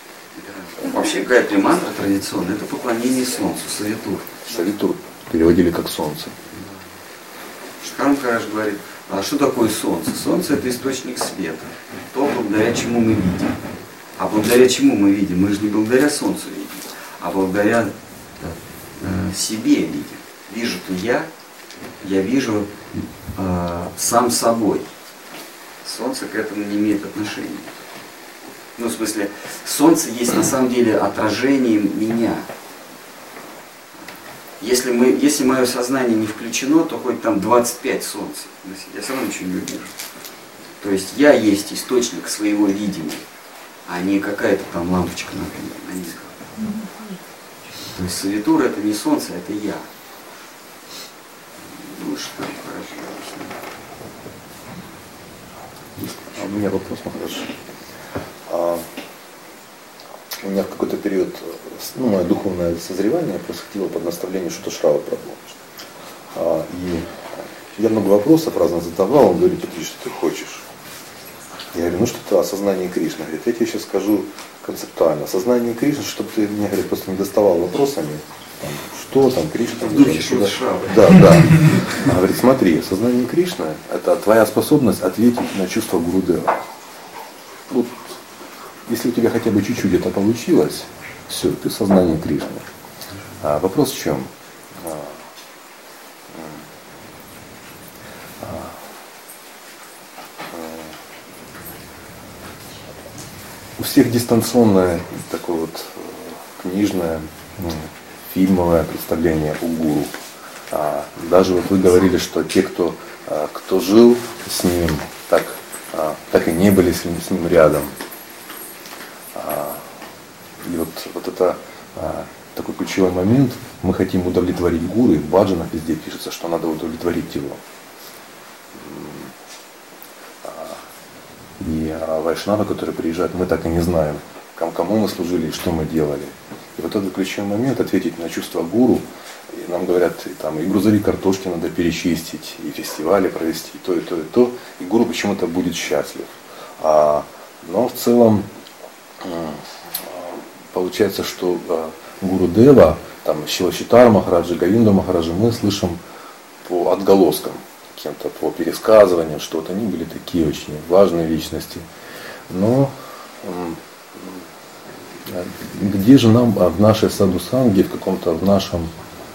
Speaker 1: Вообще Гайатри мантра традиционно это поклонение солнцу, савитур.
Speaker 11: Савитур переводили как солнце.
Speaker 1: Шхарм Хараш говорит, а что такое солнце? Солнце это источник света, то, благодаря чему мы видим. А благодаря чему мы видим? Мы же не благодаря солнцу видим, а благодаря э, себе видим. Вижу-то я, я вижу э, сам собой. Солнце к этому не имеет отношения. Ну, в смысле, солнце есть на самом деле отражением меня. Если, мы, если мое сознание не включено, то хоть там 25 солнца. Я все равно ничего не увижу. То есть я есть источник своего видения, а не какая-то там лампочка на, на низком. То есть савитура это не солнце, это я. Ну что, хорошо.
Speaker 11: А у меня вопрос, Махарадж. У меня в какой-то период, ну, мое духовное созревание происходило под наставлением что-то Шрава Прабhu. А, и я много вопросов разных задавал, он говорит, ты что ты хочешь? Я говорю, ну что-то о сознании Кришны. Говорит, я тебе сейчас скажу концептуально. Сознание Кришны, чтобы ты меня, говорит, просто не доставал вопросами, там, что там, Кришна,
Speaker 1: Шрава.
Speaker 11: Да, да. Она говорит, смотри, сознание Кришны – это твоя способность ответить на чувство Гурудева. Вот, если у тебя хотя бы чуть-чуть это получилось, все, ты сознание Кришны. А вопрос в чем? А, а, у всех дистанционное такое вот э, книжное, ну, фильмовое представление о гуру. А, даже вот вы говорили, что те, кто, а, кто жил с ним, так, так и не были с ним, с ним рядом. А, и вот, вот это а, такой ключевой момент. Мы хотим удовлетворить гуру, и в баджанах везде пишется, что надо удовлетворить его. А, И вайшнавы, которые приезжают, мы так и не знаем, ком- кому мы служили и что мы делали. И вот этот ключевой момент ответить на чувство гуру. И нам говорят, и, там, и грузовик картошки надо перечистить, и фестивали провести, и то, и то, и то. И гуру почему-то будет счастлив. А, но в целом получается, что а, гуру Дева, там Шилашитар Махараджи, Говинда Махараджи, мы слышим по отголоскам, кем-то по пересказываниям, что вот они были такие очень важные личности. Но а где же нам а, в нашей саду-санге, в каком-то в нашем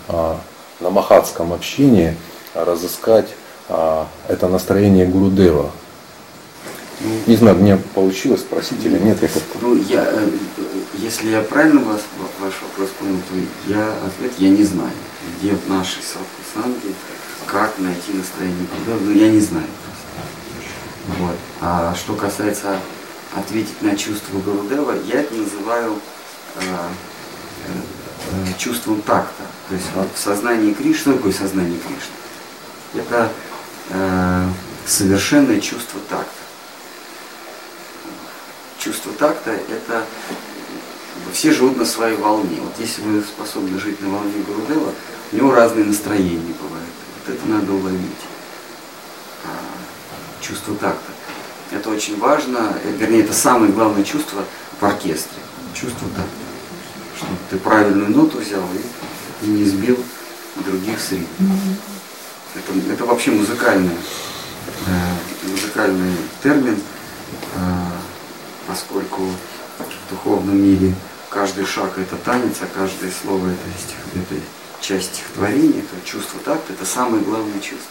Speaker 11: а, намахатском общении а, разыскать а, это настроение Гурудева? Не знаю, мне получилось спросить или нет, я как-то...
Speaker 1: Ну, я, э, если я правильно вас, ваш вопрос понял, то я ответ я не знаю. Где в нашей Сафусанге, как найти настроение Гурудева, ну я не знаю. Вот. А что касается ответить на чувство Гурудева, я это называю э, э, чувством такта. То есть вот в сознании Кришны, что такое сознание Кришны? Это э, совершенное чувство такта. Чувство такта – это все живут на своей волне. Вот если вы способны жить на волне Гурудева, у него разные настроения бывают. Вот это надо уловить. А, чувство такта. Это очень важно, э, вернее, это самое главное чувство в оркестре. Чувство такта. Чтобы ты правильную ноту взял и, и не сбил других с ритма. Это, это вообще музыкальный, э, музыкальный термин, поскольку в духовном мире каждый шаг это танец, а каждое слово это, стих, это часть стихотворения, это чувство такта, это самое главное чувство.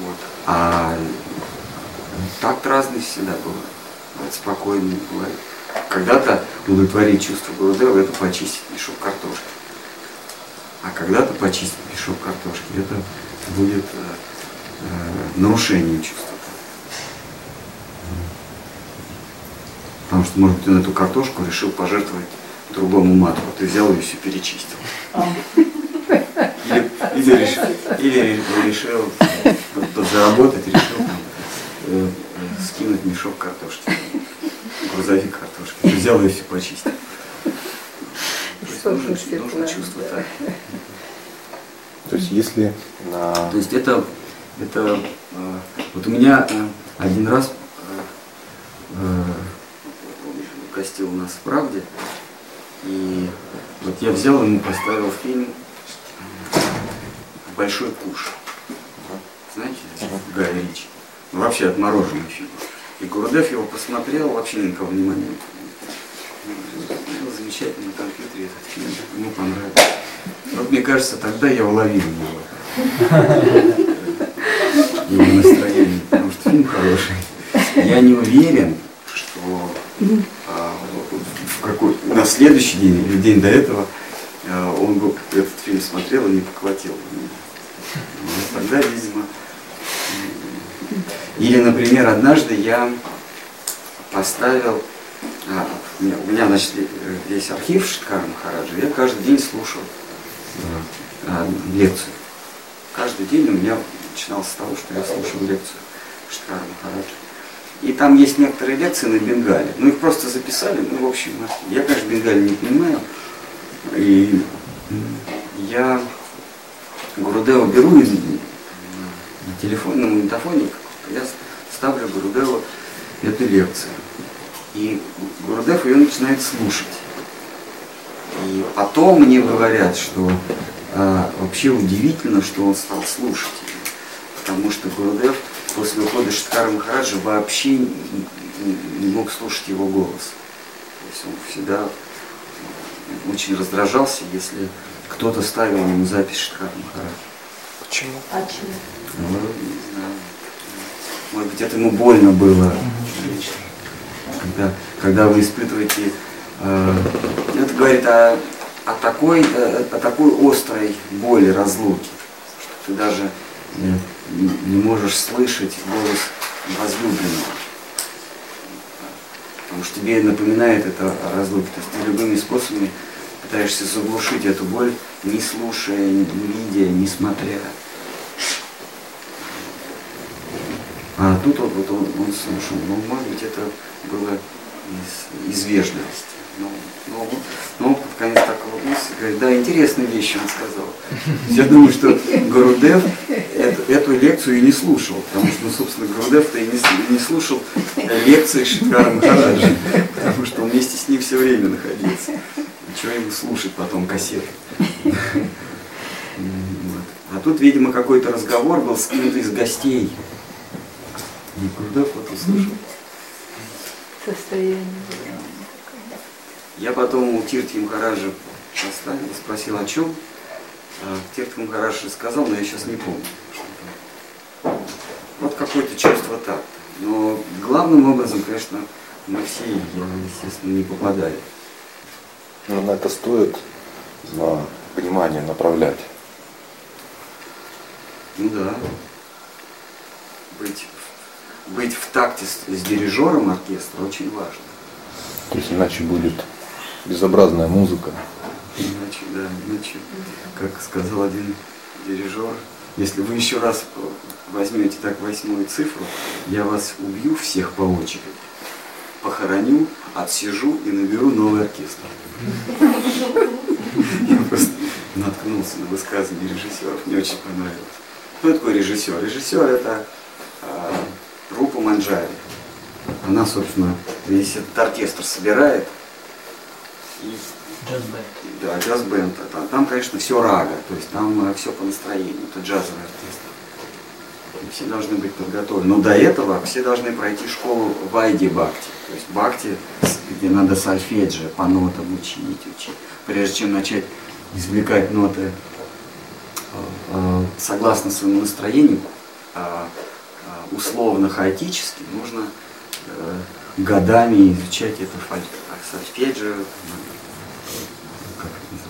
Speaker 1: Вот. А такт разный всегда бывает. Спокойный, бывает. Когда-то удовлетворить чувство Гурудева это почистить мешок картошки. А когда-то почистить мешок картошки это будет э, э, нарушение чувства. Потому что, может быть, он эту картошку решил пожертвовать другому матку. Ты взял ее все перечистил. Или, или, решил, или решил подзаработать, решил там, э, скинуть мешок картошки, грузовик картошки. Ты взял ее все почистил. Нужно, нужно чувство так.
Speaker 11: То есть если на...
Speaker 1: То есть это, это э, вот у меня э, один раз гостил у нас в «Правде», и вот я взял ему поставил фильм «Большой куш». Знаете, Гая Ричи. Ну, вообще отмороженный фильм. И Гурдев его посмотрел, вообще никакого внимания не замечательный на компьютере этот фильм, ему понравился. Вот мне кажется, тогда я уловил его. Его настроение, потому что фильм хороший. Я не уверен, что в какой, на следующий день или день до этого а, он бы этот фильм смотрел и не поколотил. Вот тогда, видимо, или, например, однажды я поставил, а, у, меня, у меня, значит, весь архив Шиткара Махараджа, я каждый день слушал а, лекцию. Каждый день у меня начиналось с того, что я слушал лекцию Шиткара Махараджа. И там есть некоторые лекции на бенгале. Ну, их просто записали. Ну, в общем, я, конечно, бенгале не понимаю. И я Гурудева беру и на телефон, на магнитофоне, я ставлю Гурудеву эту лекцию. И Гурудев ее начинает слушать. И потом мне говорят, что а, вообще удивительно, что он стал слушать. Потому что Гурудев после ухода Шиткара Махараджа вообще не, мог слушать его голос. То есть он всегда очень раздражался, если кто-то ставил ему запись Шиткара Махараджа.
Speaker 5: Почему?
Speaker 2: А чего?
Speaker 1: Ну, не знаю. Может быть, это ему больно было. Когда, когда вы испытываете... Э, это говорит о, о, такой, э, о такой острой боли разлуки, что ты даже не, не можешь слышать голос возлюбленного. Потому что тебе напоминает это о разлуке. То есть ты любыми способами пытаешься заглушить эту боль, не слушая, не видя, не смотря. А тут вот, вот он, он слушал. Ну, может быть, это было из, из вежливости. Но, но, но под конец так улыбнулся и говорит, да, интересные вещи он сказал. Я думаю, что Гурудев эту, эту лекцию и не слушал, потому что, ну, собственно, Гурудев-то и не, не слушал лекции Шиткара Махараджа, потому что он вместе с ним все время находился. Чего ему слушать потом кассеты? А тут, видимо, какой-то разговор был с кем-то из гостей. И Гурдев вот услышал.
Speaker 2: Состояние.
Speaker 1: Я потом у Тирти Махараджа поставил, спросил о чем. А Тирти Махарадж сказал, но я сейчас не помню. Вот какое-то чувство так. Но главным образом, конечно, мы все, естественно, не попадали.
Speaker 11: Но на это стоит на внимание направлять.
Speaker 1: Ну да. Быть, быть в такте с, с дирижером оркестра очень важно.
Speaker 11: То есть иначе будет безобразная музыка.
Speaker 1: Иначе, да, иначе, как сказал один дирижер, если вы еще раз возьмете так восьмую цифру, я вас убью всех по очереди. похороню, отсижу и наберу новый оркестр. Я просто наткнулся на высказывание режиссеров, мне очень понравилось. Кто такой режиссер? Режиссер это э, Рупа Манджари. Она, собственно, весь этот оркестр собирает. И,
Speaker 6: Джаз-бенд.
Speaker 1: да, джаз-бенд. Там, там, конечно, все рага, то есть там все по настроению. Это джазовый оркестр. И все должны быть подготовлены. Но до этого все должны пройти школу Вайди Бхакти. То есть Бхакти, где надо сольфеджио по нотам учить, учить. Прежде чем начать извлекать ноты э, э, согласно своему настроению, э, э, условно хаотически, нужно э, годами изучать это сольфеджио,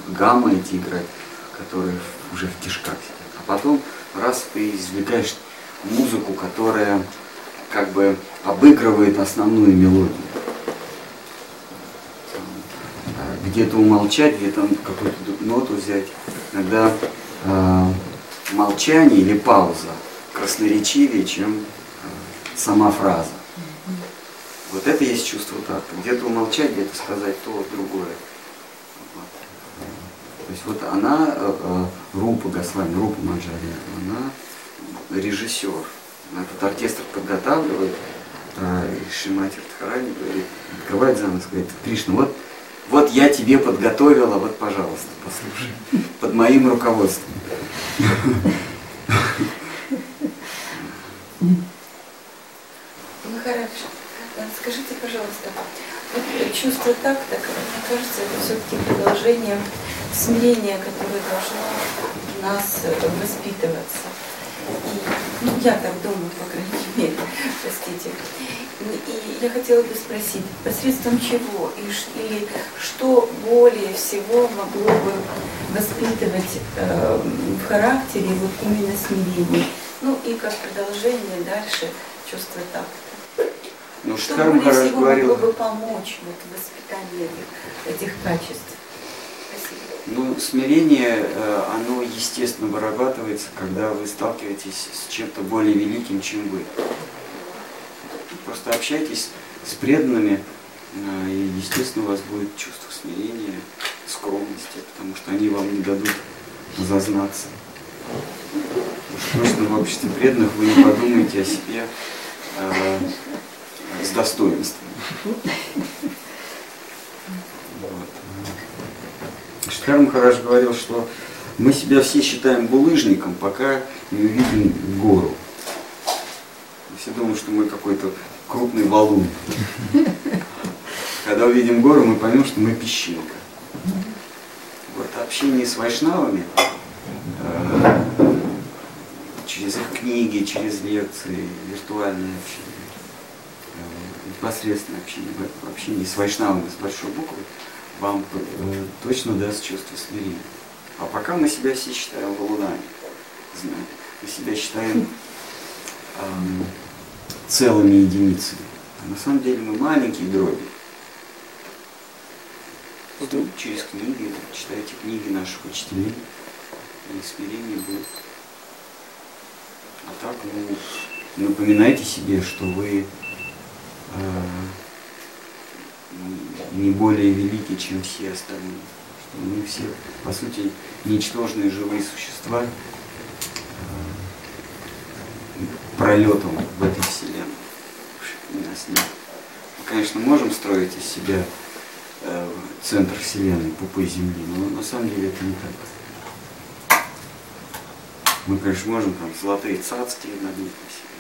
Speaker 1: гамма эти играть, которые уже в кишках сидят. А потом раз ты извлекаешь музыку, которая как бы обыгрывает основную мелодию. Э, Где-то умолчать, где-то какую-то ноту взять. Иногда э, молчание или пауза красноречивее, чем э, сама фраза. Вот это есть чувство такта. Где-то умолчать, где-то сказать то, другое. Есть вот она, э, э, Рупа Госвами, Рупа Манджари, она режиссер. Этот оркестр подготавливает, э, и Шимати Радхарани говорит, открывает занавес, говорит, Кришна, вот, вот я тебе подготовила, вот, пожалуйста, послушай, под моим руководством.
Speaker 12: Махарадж, а скажите, пожалуйста, вот чувство такта, мне кажется, это все-таки продолжение смирения, которое должно в нас э, воспитываться. И, ну, я так думаю, по крайней мере, простите. И и я хотела бы спросить, посредством чего и, или что более всего могло бы воспитывать э, в характере вот именно смирение? Ну и как продолжение дальше чувства такта.
Speaker 1: Ну,
Speaker 12: Что более всего
Speaker 1: говорил,
Speaker 12: могло бы помочь вот, в воспитании этих, этих качеств?
Speaker 1: Ну, смирение, э, оно естественно вырабатывается, когда вы сталкиваетесь с чем-то более великим, чем вы. Просто общайтесь с преданными, э, и, естественно, у вас будет чувство смирения, скромности, потому что они вам не дадут зазнаться. Уж точно в обществе преданных вы не подумаете о себе э, с достоинством. Вот. Штхар Махарадж говорил, что мы себя все считаем булыжником, пока не увидим гору. Все думают, что мы какой-то крупный валун. Когда увидим гору, мы поймем, что мы песчинка. Вот общение с вайшнавами, э, через их книги, через лекции, виртуальное общение, э, непосредственное общение, в общении с вайшнавами с большой буквы, вам э, точно даст чувство смирения. А пока мы себя все считаем знаете, мы себя считаем эм, целыми единицами. А на самом деле мы маленькие дроби. Ну, через книги, читайте книги наших учителей, и смирение будет. А так, ну, напоминайте себе, что вы э, не более велики, чем все остальные. Что мы все, по сути, ничтожные живые существа э, пролетом в этой вселенной. Нас нет. Мы, конечно, можем строить из себя э, центр вселенной, пупы Земли, но на самом деле это не так. Мы, конечно, можем там золотые цацки набить на себя,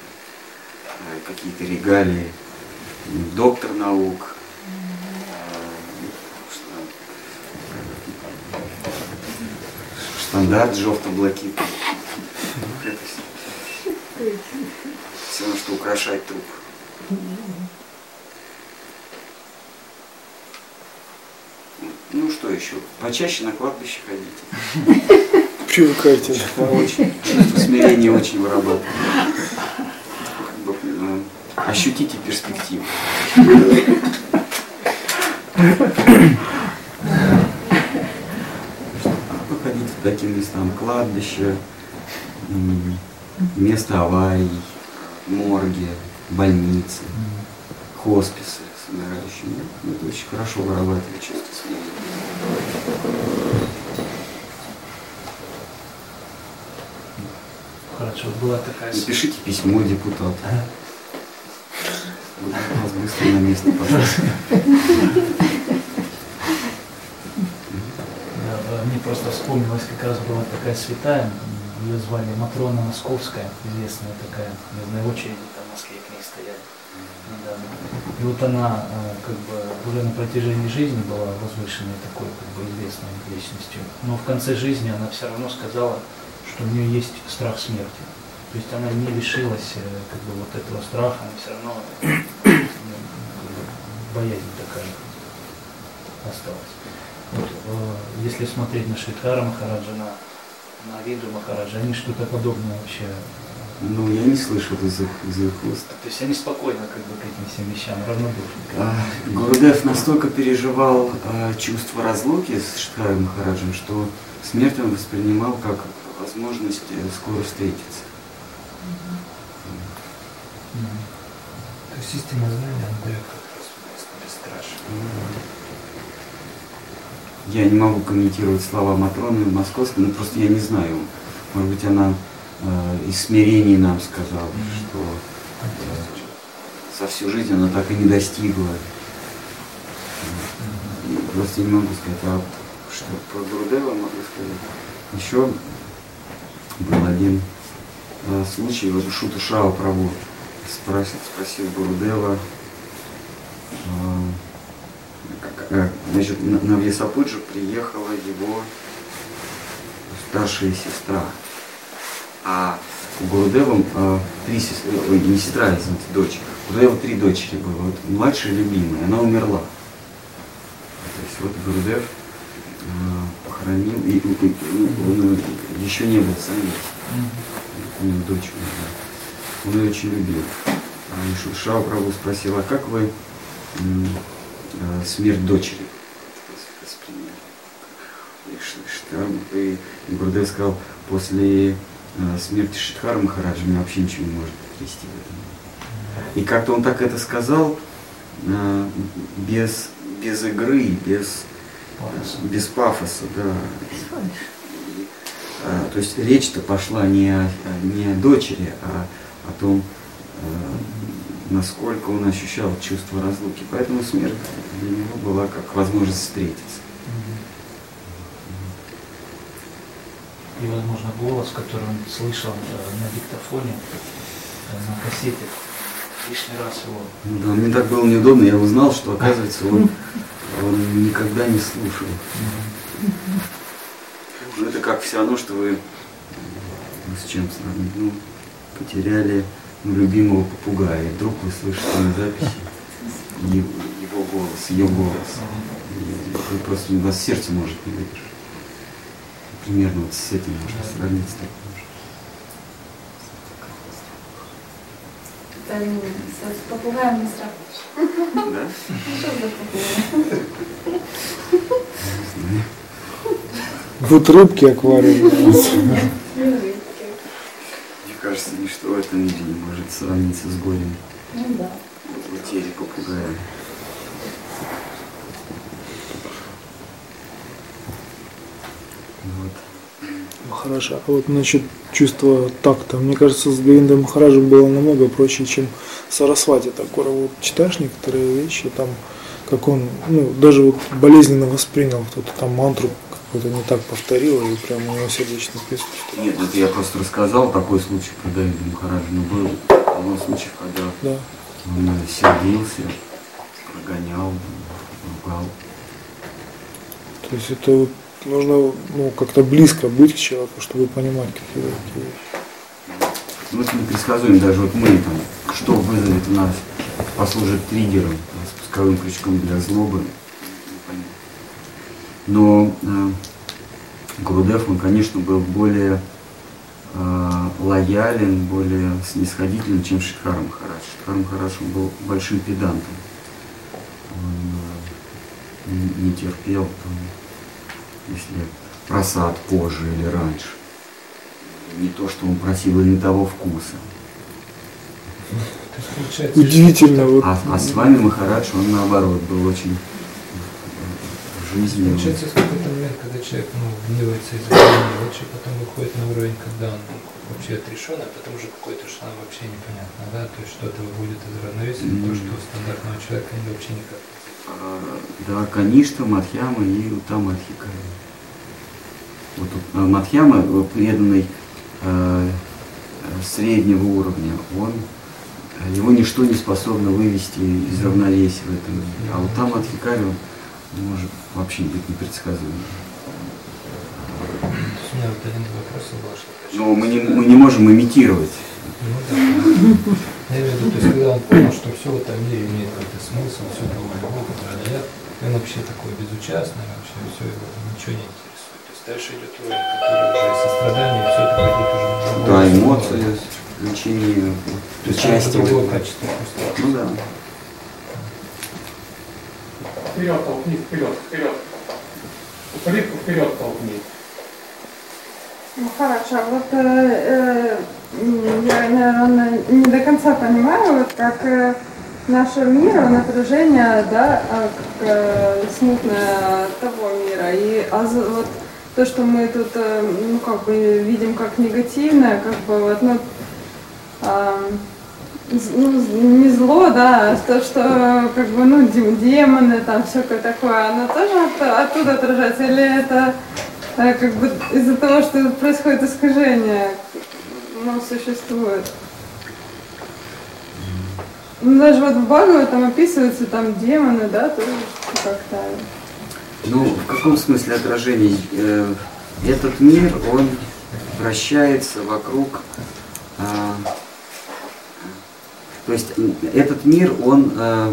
Speaker 1: э, какие-то регалии, доктор наук, стандарт жовто-блакитний. Все равно, что украшать труп. Ну что еще? Почаще на кладбище ходите.
Speaker 5: Привыкайте.
Speaker 1: Очень, чувство смирения очень вырабатывает. Э, ощутите перспективу. Таким местам, кладбище, место аварий, морги, больницы, хосписы, умирающим. Да? Это очень хорошо вырабатывает чувство смирения.
Speaker 6: Хорошо, была такая...
Speaker 1: Напишите письмо депутату. Вас быстро на место, пожалуйста.
Speaker 6: Просто вспомнилась как раз была такая святая, ее звали Матрона Московская, известная такая, наверное, очереди там в Москве к ней стояли недавно. И вот она э, как бы уже на протяжении жизни была возвышенной такой как бы известной личностью, но в конце жизни она все равно сказала, что у нее есть страх смерти. То есть она не лишилась э, как бы вот этого страха, она все равно ну, как бы боязнь такая осталась. Вот, э, если смотреть на Шридхара Махараджа, на, на Виду Махараджа, они что-то подобное вообще.
Speaker 1: Ну, я не слышал из их, из их уст.
Speaker 6: То есть они спокойно как бы к этим всем вещам равнодушны.
Speaker 1: А, Гурудев настолько переживал а, чувство разлуки с Шидхарой Махараджем, что смерть он воспринимал как возможность э, скоро встретиться.
Speaker 7: То есть истинное знание, оно дает как раз бесстрашие.
Speaker 1: Я не могу комментировать слова Матроны Московской, но просто я не знаю. Может быть, она э, из смирения нам сказала, что э, за всю жизнь она так и не достигла. И просто не могу сказать, а что про Гурудева могу сказать. Еще был один э, случай, вот Шута Шао Прабу спросил, спросил Гурудева, как, э, значит, на, Вьясапуджу приехала его старшая сестра. А у Гурудева э, три сестры, ой, не сестра, а, извините, дочь. У Гурудева три дочери было. Вот младшая любимая, она умерла. То есть вот Гурудев э, похоронил, и, и- и- он еще не был сам, у него дочь умерла. Он ее очень любил. А Шау Прабу спросил, а как вы э, смерть дочери восприняли? И И Гурдев сказал, после э, смерти Шидхара Махараджа меня вообще ничего не может потрясти в этом. И как-то он так это сказал, э, без, без игры, без, без пафоса, да. И, э, то есть речь-то пошла не о, не о дочери, а о том, э, насколько он ощущал чувство разлуки. Поэтому смерть для него была как возможность встретиться.
Speaker 6: И, возможно, голос, который он слышал э, на диктофоне, э, на кассете, лишний раз его
Speaker 1: Ну да, мне так было неудобно, я узнал, что оказывается он, он никогда не слушал. Ну это как все равно, что вы ну, с чем сравнить, ну, потеряли любимого попугая, и вдруг вы слышите на записи его голос, ее голос. И вы просто у вас сердце может не выдержать. Примерно вот с этим можно сравнить. с таким же.
Speaker 12: С попугаем не сравнишь.
Speaker 1: Да?
Speaker 12: Что за попугай?
Speaker 5: Рыбки аквариумные.
Speaker 1: Мне кажется, ничто в этом мире не может сравниться с горем
Speaker 12: Ну да.
Speaker 1: потери попугая. Вот.
Speaker 5: Махараджа. А вот насчет чувства такта, мне кажется, с Говиндой Махараджем было намного проще, чем с Сарасвати Такора. Вот читаешь некоторые вещи, там, как он, ну, даже вот болезненно воспринял кто-то там мантру какую-то не так повторил, и прям у него сердечный приступ.
Speaker 1: Нет, это я просто рассказал такой случай про Давида Махараджа, но был много случаев, когда
Speaker 5: Да.
Speaker 1: он э, сердился, прогонял, ругал.
Speaker 5: То есть это нужно ну, как-то близко быть к человеку, чтобы понимать какие-то такие вещи.
Speaker 1: Ну, это непредсказуемо, даже вот мы там, что вызовет у нас, послужит триггером, спусковым крючком для злобы. Но э, Гурудев, он, конечно, был более э, лоялен, более снисходителен, чем Шидхар Махарадж. Шидхар Махарадж, он был большим педантом. Он э, не, терпел, там, если просад позже или раньше. Не то, что он просил, и не того вкуса.
Speaker 5: удивительно.
Speaker 1: А, а с вами Махарадж, он наоборот был очень в жизни.
Speaker 7: Получается, в какой-то момент, когда человек ну, гневается из-за лучше потом выходит на уровень, когда он вообще отрешен, а потом уже какой-то что вообще непонятно, да, то есть что-то выводит из равновесия, mm-hmm. то, что у стандартного человека вообще никак
Speaker 1: а, Да, Каништа, Мадхьяма и Утамадхикая. Вот а, Мадхьяма, преданный э, среднего уровня, он его ничто не способно вывести из равновесия в этом мире. А вот там от Хикари он может вообще быть непредсказуемым.
Speaker 7: У меня вот один вопрос.
Speaker 1: Но мы не, мы не можем имитировать.
Speaker 7: Ну да. Я имею в виду, то есть когда он понял, что все в этом мире имеет какой-то смысл, все другое, которое дает, он вообще такой безучастный, вообще все его ничего не интересует. То есть дальше идет уровень, который уже сострадание, все это пойдет уже на
Speaker 1: Да, эмоции, включение, участие.
Speaker 7: другое качество.
Speaker 1: Ну да.
Speaker 13: Вперед толкни, вперед, вперед. Плитку вперед толкни.
Speaker 10: Ну хорошо, вот э, э, я, наверное, не до конца понимаю, вот как э, нашего мира, напряжение, да, а, как э, смутное того мира. И а, вот то, что мы тут, э, ну, как бы видим как негативное, как бы вот, ну, э, не зло, да, а то, что как бы, ну, демоны, там всякое такое, оно тоже от, оттуда отражается, или это а, как бы из-за того, что происходит искажение, оно существует. Ну, даже вот в Багове там описываются там демоны, да, тоже как-то.
Speaker 1: Ну, в каком смысле отражение? Э, этот мир, он вращается вокруг... То есть этот мир, он э,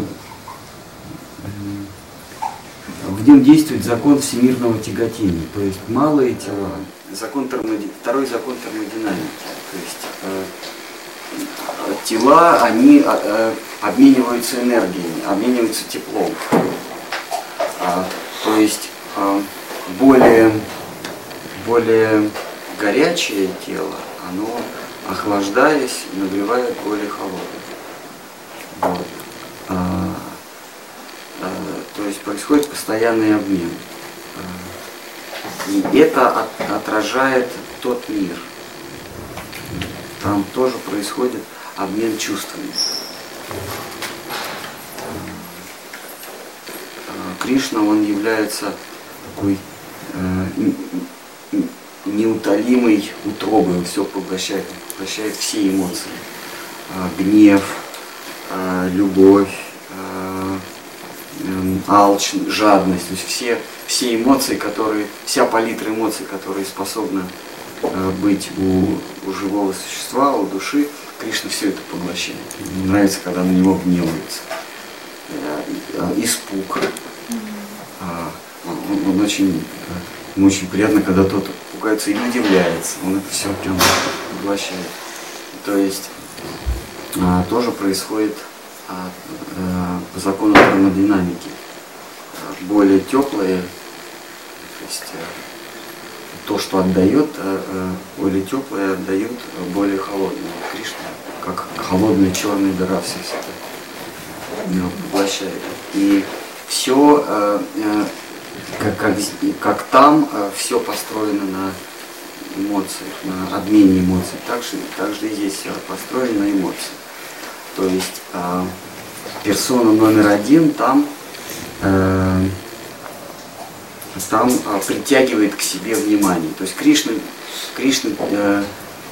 Speaker 1: в нем действует закон всемирного тяготения, то есть малые тела, закон термоди... второй закон термодинамики. То есть э, тела, они э, обмениваются энергией, обмениваются теплом. А, то есть э, более, более горячее тело, оно, охлаждаясь, нагревает более холодное. Вот. А, а, то есть происходит постоянный обмен. А, и это от, отражает тот мир. Там тоже происходит обмен чувствами. А, Кришна, он является такой э, неутолимой утробой, он все поглощает, поглощает все эмоции. Э, гнев, любовь, э, э, алчь, жадность, то есть все, все эмоции, которые, вся палитра эмоций, которые способны э, быть у, у живого существа, у души, Кришна все это поглощает. Мне нравится, когда на него гневаются. Э, э, испуг. Э, он, он очень, э, ему очень приятно, когда тот пугается или удивляется. Он это все прям поглощает. То есть а, тоже происходит а, а, по закону термодинамики. А, более теплые, то есть а, то, что отдает, а, а, более теплые отдают более холодные. Кришна, как холодная черная дыра все это поглощает. И все, а, а, как, как, как там, а, все построено на эмоциях, на обмене эмоций. Так же, так же и здесь все построено на эмоциях. То есть э, персона номер один там, э, там э, притягивает к себе внимание. То есть Кришна, Кришна э,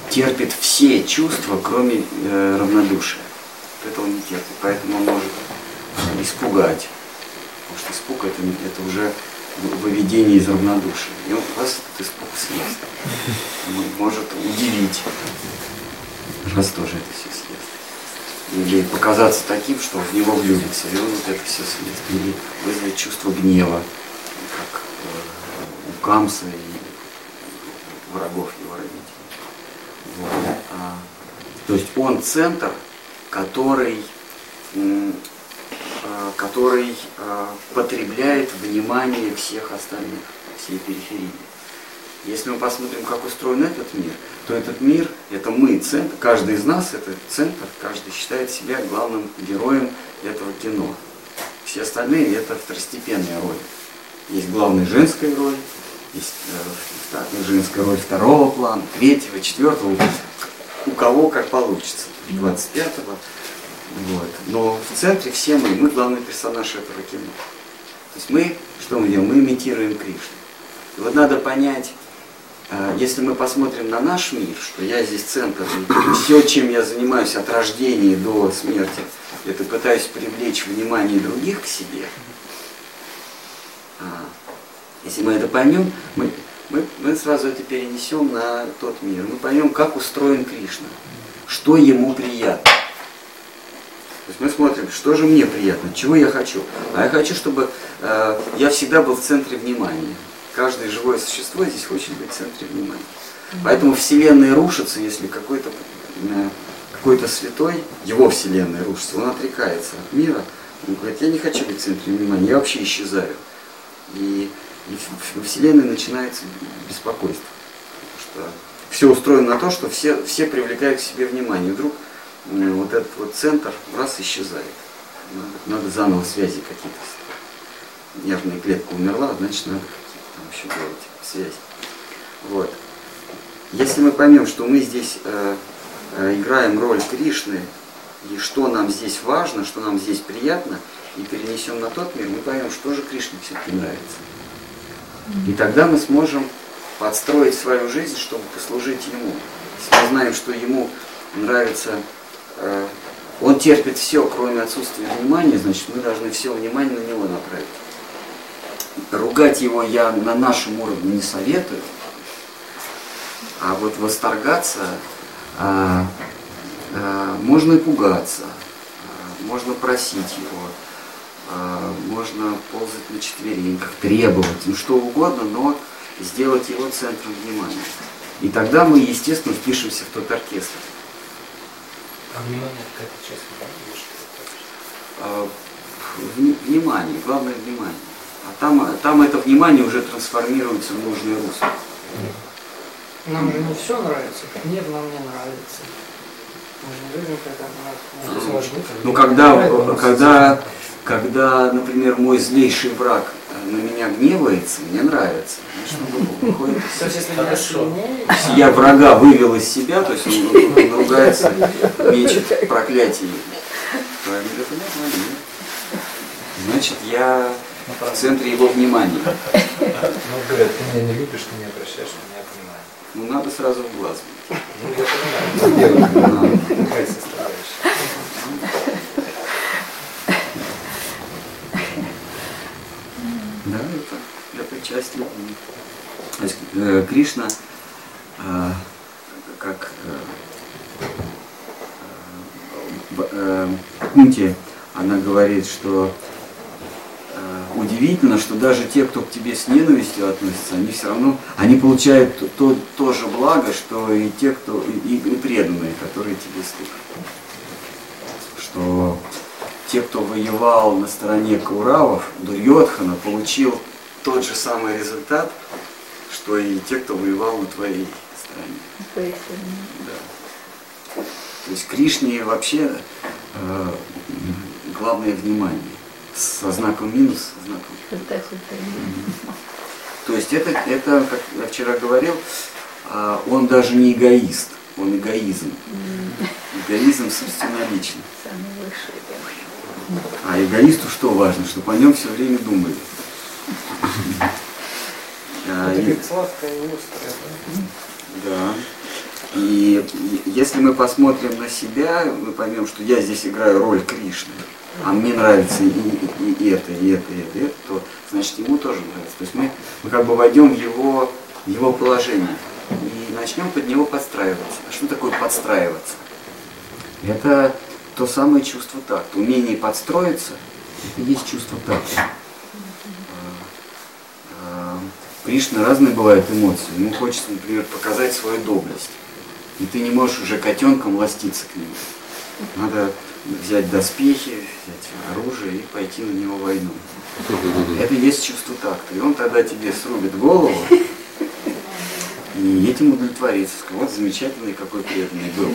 Speaker 1: терпит все чувства, кроме э, равнодушия. Это он не терпит, поэтому он может испугать. Потому что испуг это, это уже выведение из равнодушия. И он вас этот испуг съест. Он может удивить. Вас тоже это все съест или показаться таким, что в него влюбится, и он вот это все съест, или вызвать чувство гнева, как э, у Камса и врагов его родителей. Вот. А, то есть он центр, который, э, который э, потребляет внимание всех остальных, всей периферии. Если мы посмотрим, как устроен этот мир, то этот мир, это мы, центр, каждый из нас это центр, каждый считает себя главным героем этого кино. Все остальные это второстепенные роли. Есть главная женская роль, есть э, женская роль второго плана, третьего, четвертого, у кого как получится, 25-го. Вот. Но в центре все мы, мы главный персонаж этого кино. То есть мы, что мы делаем? Мы имитируем Кришну. И вот надо понять, если мы посмотрим на наш мир, что я здесь центр, все, чем я занимаюсь от рождения до смерти, это пытаюсь привлечь внимание других к себе. А, если мы это поймем, мы, мы, мы сразу это перенесем на тот мир. Мы поймем, как устроен Кришна, что ему приятно. То есть мы смотрим, что же мне приятно, чего я хочу. А я хочу, чтобы э, я всегда был в центре внимания. Каждое живое существо здесь хочет быть в центре внимания. Поэтому Вселенная рушится, если какой-то э, какой-то святой, его Вселенная рушится, он отрекается от мира. Он говорит, я не хочу быть в центре внимания, я вообще исчезаю. И, и в Вселенной начинается беспокойство. Потому что все устроено на то, что все, все привлекают к себе внимание. И вдруг вот этот вот центр раз исчезает. Надо, надо заново связи какие-то. Нервная клетка умерла, значит надо еще делать связь. Вот. Если мы поймем, что мы здесь э, э, играем роль Кришны, и что нам здесь важно, что нам здесь приятно, и перенесем на тот мир, мы поймем, что же Кришне все-таки нравится. И тогда мы сможем подстроить свою жизнь, чтобы послужить Ему. Если мы знаем, что Ему нравится Э, он терпит все, кроме отсутствия внимания, значит, мы должны все внимание на него направить. Ругать его я на нашем уровне не советую, а вот восторгаться а, а, можно и пугаться, а, можно просить его, а, можно ползать на четвереньках, требовать, ну что угодно, но сделать его центром внимания. И тогда мы, естественно, впишемся в тот оркестр.
Speaker 7: А внимание какая-то часть
Speaker 1: а, Внимание, главное внимание. А там, там это внимание уже трансформируется в нужное русло.
Speaker 8: Нам же не все нравится, хлеб нам не нравится. Любим, когда нас...
Speaker 1: Ну, когда, когда, когда, например, мой злейший враг на меня гневается, мне нравится. выходит.
Speaker 8: То есть, если меня сильнее...
Speaker 1: Если я врага вывел из себя, то есть он, ругается, мечет проклятие. Значит, я в центре его внимания.
Speaker 7: Ну, говорят, ты меня не любишь, ты не обращаешь на меня внимания.
Speaker 1: Ну, надо сразу в глаз.
Speaker 7: Ну, я понимаю.
Speaker 1: Да, это, это часть любви. То есть э, Кришна, э, как э, э, э, Кунти, она говорит, что удивительно, что даже те, кто к тебе с ненавистью относится, они все равно, они получают то, то же благо, что и те, кто, и, и преданные, которые тебе служат. Что те, кто воевал на стороне Кауравов, Дурьотхана, получил тот же самый результат, что и те, кто воевал на твоей стороне. Да. То есть Кришне вообще э, главное внимание. Со знаком минус, со знаком. То есть это, это, как я вчера говорил, э, он даже не эгоист, он эгоизм. Эгоизм собственноличный. А эгоисту что важно? Чтобы о нем все время думали.
Speaker 8: А, Это как сладкая острая,
Speaker 1: да? И если мы посмотрим на себя, мы поймем, что я здесь играю роль Кришны, а мне нравится и, и, и это, и это, и это, и это, то значит ему тоже нравится. То есть мы, мы как бы войдем в его, его положение и начнем под него подстраиваться. А что такое подстраиваться? Это то самое чувство такта. Умение подстроиться – это есть чувство такта. Кришна разные бывают эмоции. Ему хочется, например, показать свою доблесть. И ты не можешь уже котенком ластиться к нему. Надо взять доспехи, взять оружие и пойти на него войну. Это есть чувство такта. И он тогда тебе срубит голову, И этим удовлетвориться. Сказать, Вот замечательный какой преданный был.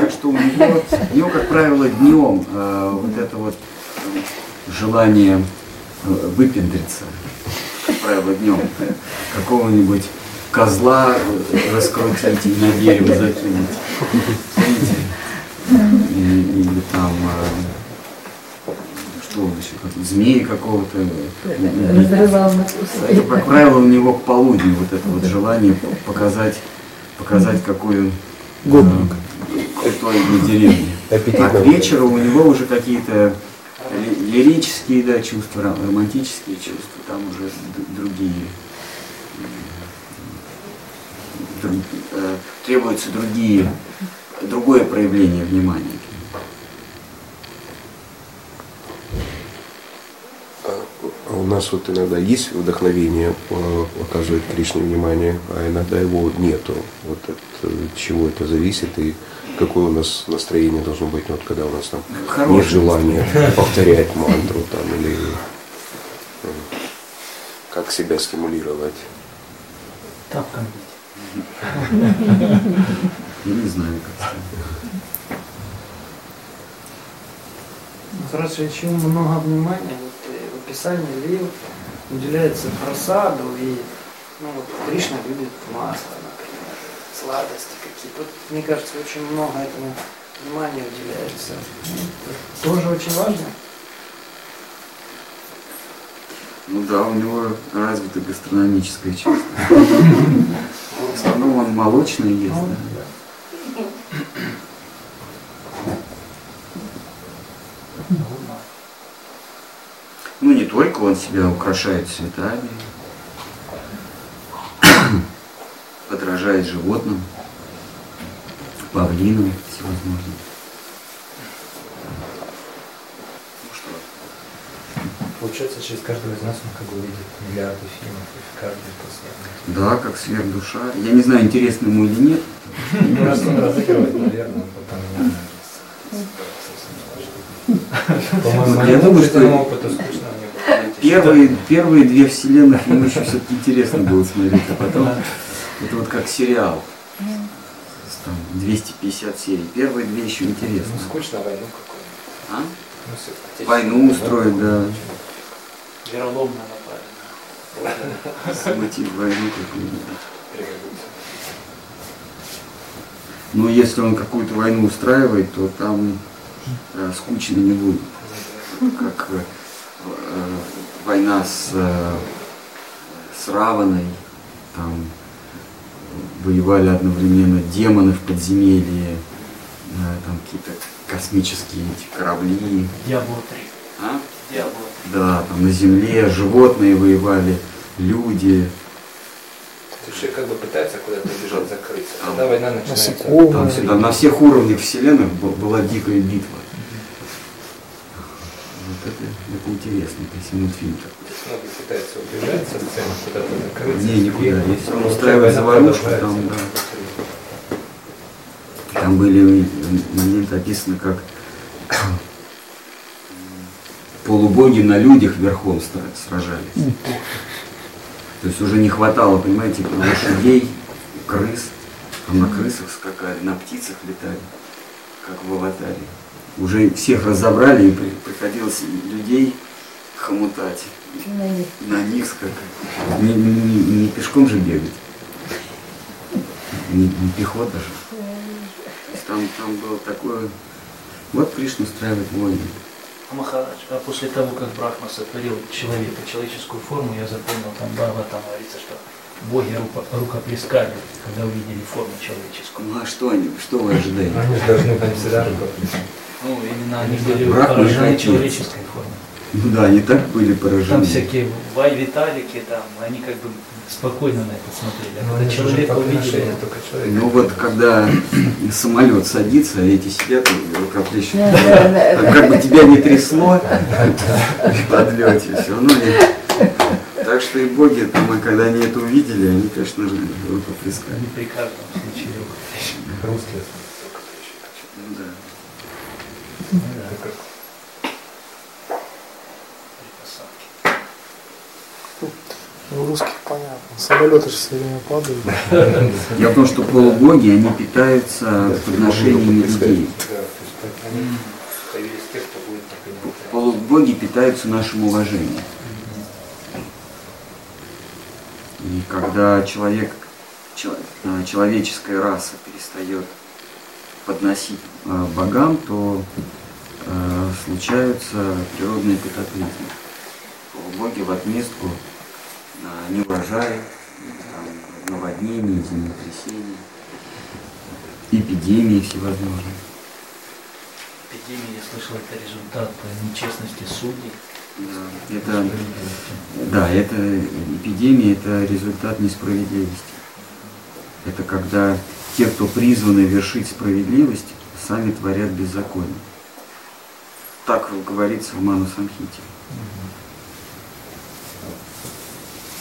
Speaker 1: Так что у него, у него как правило, днем э, вот это вот э, желание э, выпендриться, правило, днем, какого-нибудь козла раскрутить и на дерево закинуть. Или там э, что он еще, как, змеи какого-то. Это, как правило, у него к полудню вот это вот желание показать, показать, какой он
Speaker 5: Гопник.
Speaker 1: э, крутой на деревне. А к вечеру у него уже какие-то лирические да, чувства, ро- романтические чувства, там уже другие. друг- э, требуются другие, другое проявление внимания. нему.
Speaker 3: А У нас вот иногда есть вдохновение э, оказывать Кришне внимание, а иногда его нету. Вот от э, чего это зависит и какое у нас настроение должно быть, ну, вот когда у нас там нет
Speaker 1: Хорошее
Speaker 3: желания повторять мантру там или э, как себя стимулировать.
Speaker 6: Тапком
Speaker 1: Я не знаю, как сказать.
Speaker 8: Хорошо, чем много внимания вот, э, в описании лил уделяется просаду и ну, вот, Кришна любит масло, например, сладости. Вот, мне кажется, очень много этому внимания уделяется. Это тоже очень важно.
Speaker 1: Ну да, у него развито гастрономическое чувство. В основном он молочный ест. да. Ну не только он себя украшает цветами, подражает животным, павлинам всевозможным. Ну что,
Speaker 7: Получается, через каждого из нас он как бы видит миллиарды фильмов, и каждый после
Speaker 1: да, как сверхдуша. Я не знаю, интересно ему или нет.
Speaker 7: Ну, раз он разыгрывает, наверное, потом не По-моему,
Speaker 1: Я думаю, что
Speaker 7: опыту скучно.
Speaker 1: Первые, первые две вселенных ему еще все-таки интересно было смотреть, а потом это вот как сериал. Там 250 серий. Первые две еще интересно.
Speaker 7: Ну, скучно войну какую-нибудь.
Speaker 1: А?
Speaker 7: Ну, всё-таки
Speaker 1: Войну устроить, да.
Speaker 6: Вероломно напали.
Speaker 1: Схватить войну какую-нибудь.
Speaker 7: Пригодится.
Speaker 1: Но если он какую-то войну устраивает, то там э, скучно не будет. Как э, э, война с, э, с Раваной, там воевали одновременно демоны в подземелье, э, там какие-то космические эти корабли.
Speaker 6: Диабло 3.
Speaker 1: А?
Speaker 6: Диабло
Speaker 1: Да, там на земле животные воевали, люди.
Speaker 7: То есть человек как бы пытается куда-то бежать, закрыться.
Speaker 1: Там
Speaker 7: Когда война начинается,
Speaker 5: насекомые.
Speaker 1: Там всегда на всех уровнях вселенных б- была дикая битва. Это, мультфильм такой.
Speaker 7: то есть многие пытаются убежать со сцены, куда-то закрыться.
Speaker 1: Не, никуда. Если он устраивает заварушку, там, Там были моменты описаны, как полубоги на людях верхом сражались. То есть уже не хватало, понимаете, лошадей, крыс. Там на крысах скакали, на птицах летали, как в аватаре. Уже всех разобрали и при- приходилось людей хомутать,
Speaker 2: На них.
Speaker 1: на них скакать. Не, не- не- пешком же бегать. Не, не пехота же. Там, там было такое... Вот Кришна устраивает войны.
Speaker 6: А Махарадж, а после того, как Брахма сотворил человека, человеческую форму, я запомнил, там Бхагава, там говорится, что боги рукоплескали, когда увидели форму человеческую.
Speaker 1: Ну а что они, что вы ожидаете?
Speaker 7: Они же должны там всегда рукоплескать.
Speaker 6: Ну, именно они были
Speaker 1: Брахма
Speaker 6: поражены
Speaker 1: не
Speaker 6: человеческой формой.
Speaker 1: Ну да, они так были
Speaker 6: Там
Speaker 1: поражены.
Speaker 6: всякие Вай Виталики, там, они как бы спокойно на это смотрели. А
Speaker 7: Но
Speaker 6: когда человека увидели,
Speaker 7: жертвоприношение только человека.
Speaker 1: Ну вот когда самолет садится, эти сидят и рукоплещут. Там
Speaker 2: да.
Speaker 1: Как бы тебя не трясло в подлете, все равно не. Так что и боги, там, и когда они это увидели, они, конечно же, рукоплескали.
Speaker 6: они при каждом случае рукоплещут.
Speaker 1: Ну
Speaker 5: русских понятно. Самолеты же все время падают.
Speaker 1: В том, что полубоги, они питаются подношениями людей. Полубоги питаются нашим уважением. И когда человек, чел- э, человеческая раса перестает подносить э, богам, то э, случаются природные катаклизмы. Полубоги в отместку э, неурожай, там, наводнений, землетрясений, эпидемии всевозможные.
Speaker 6: Эпидемия, я слышал, это результат нечестности судей.
Speaker 1: Да, это, да, это эпидемия, это результат несправедливости. Это когда те, кто призваны вершить справедливость, сами творят беззаконие. Так говорится в Ману Самхите.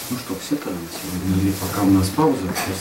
Speaker 1: Ну что, все на сегодня? Или пока у нас пауза, сейчас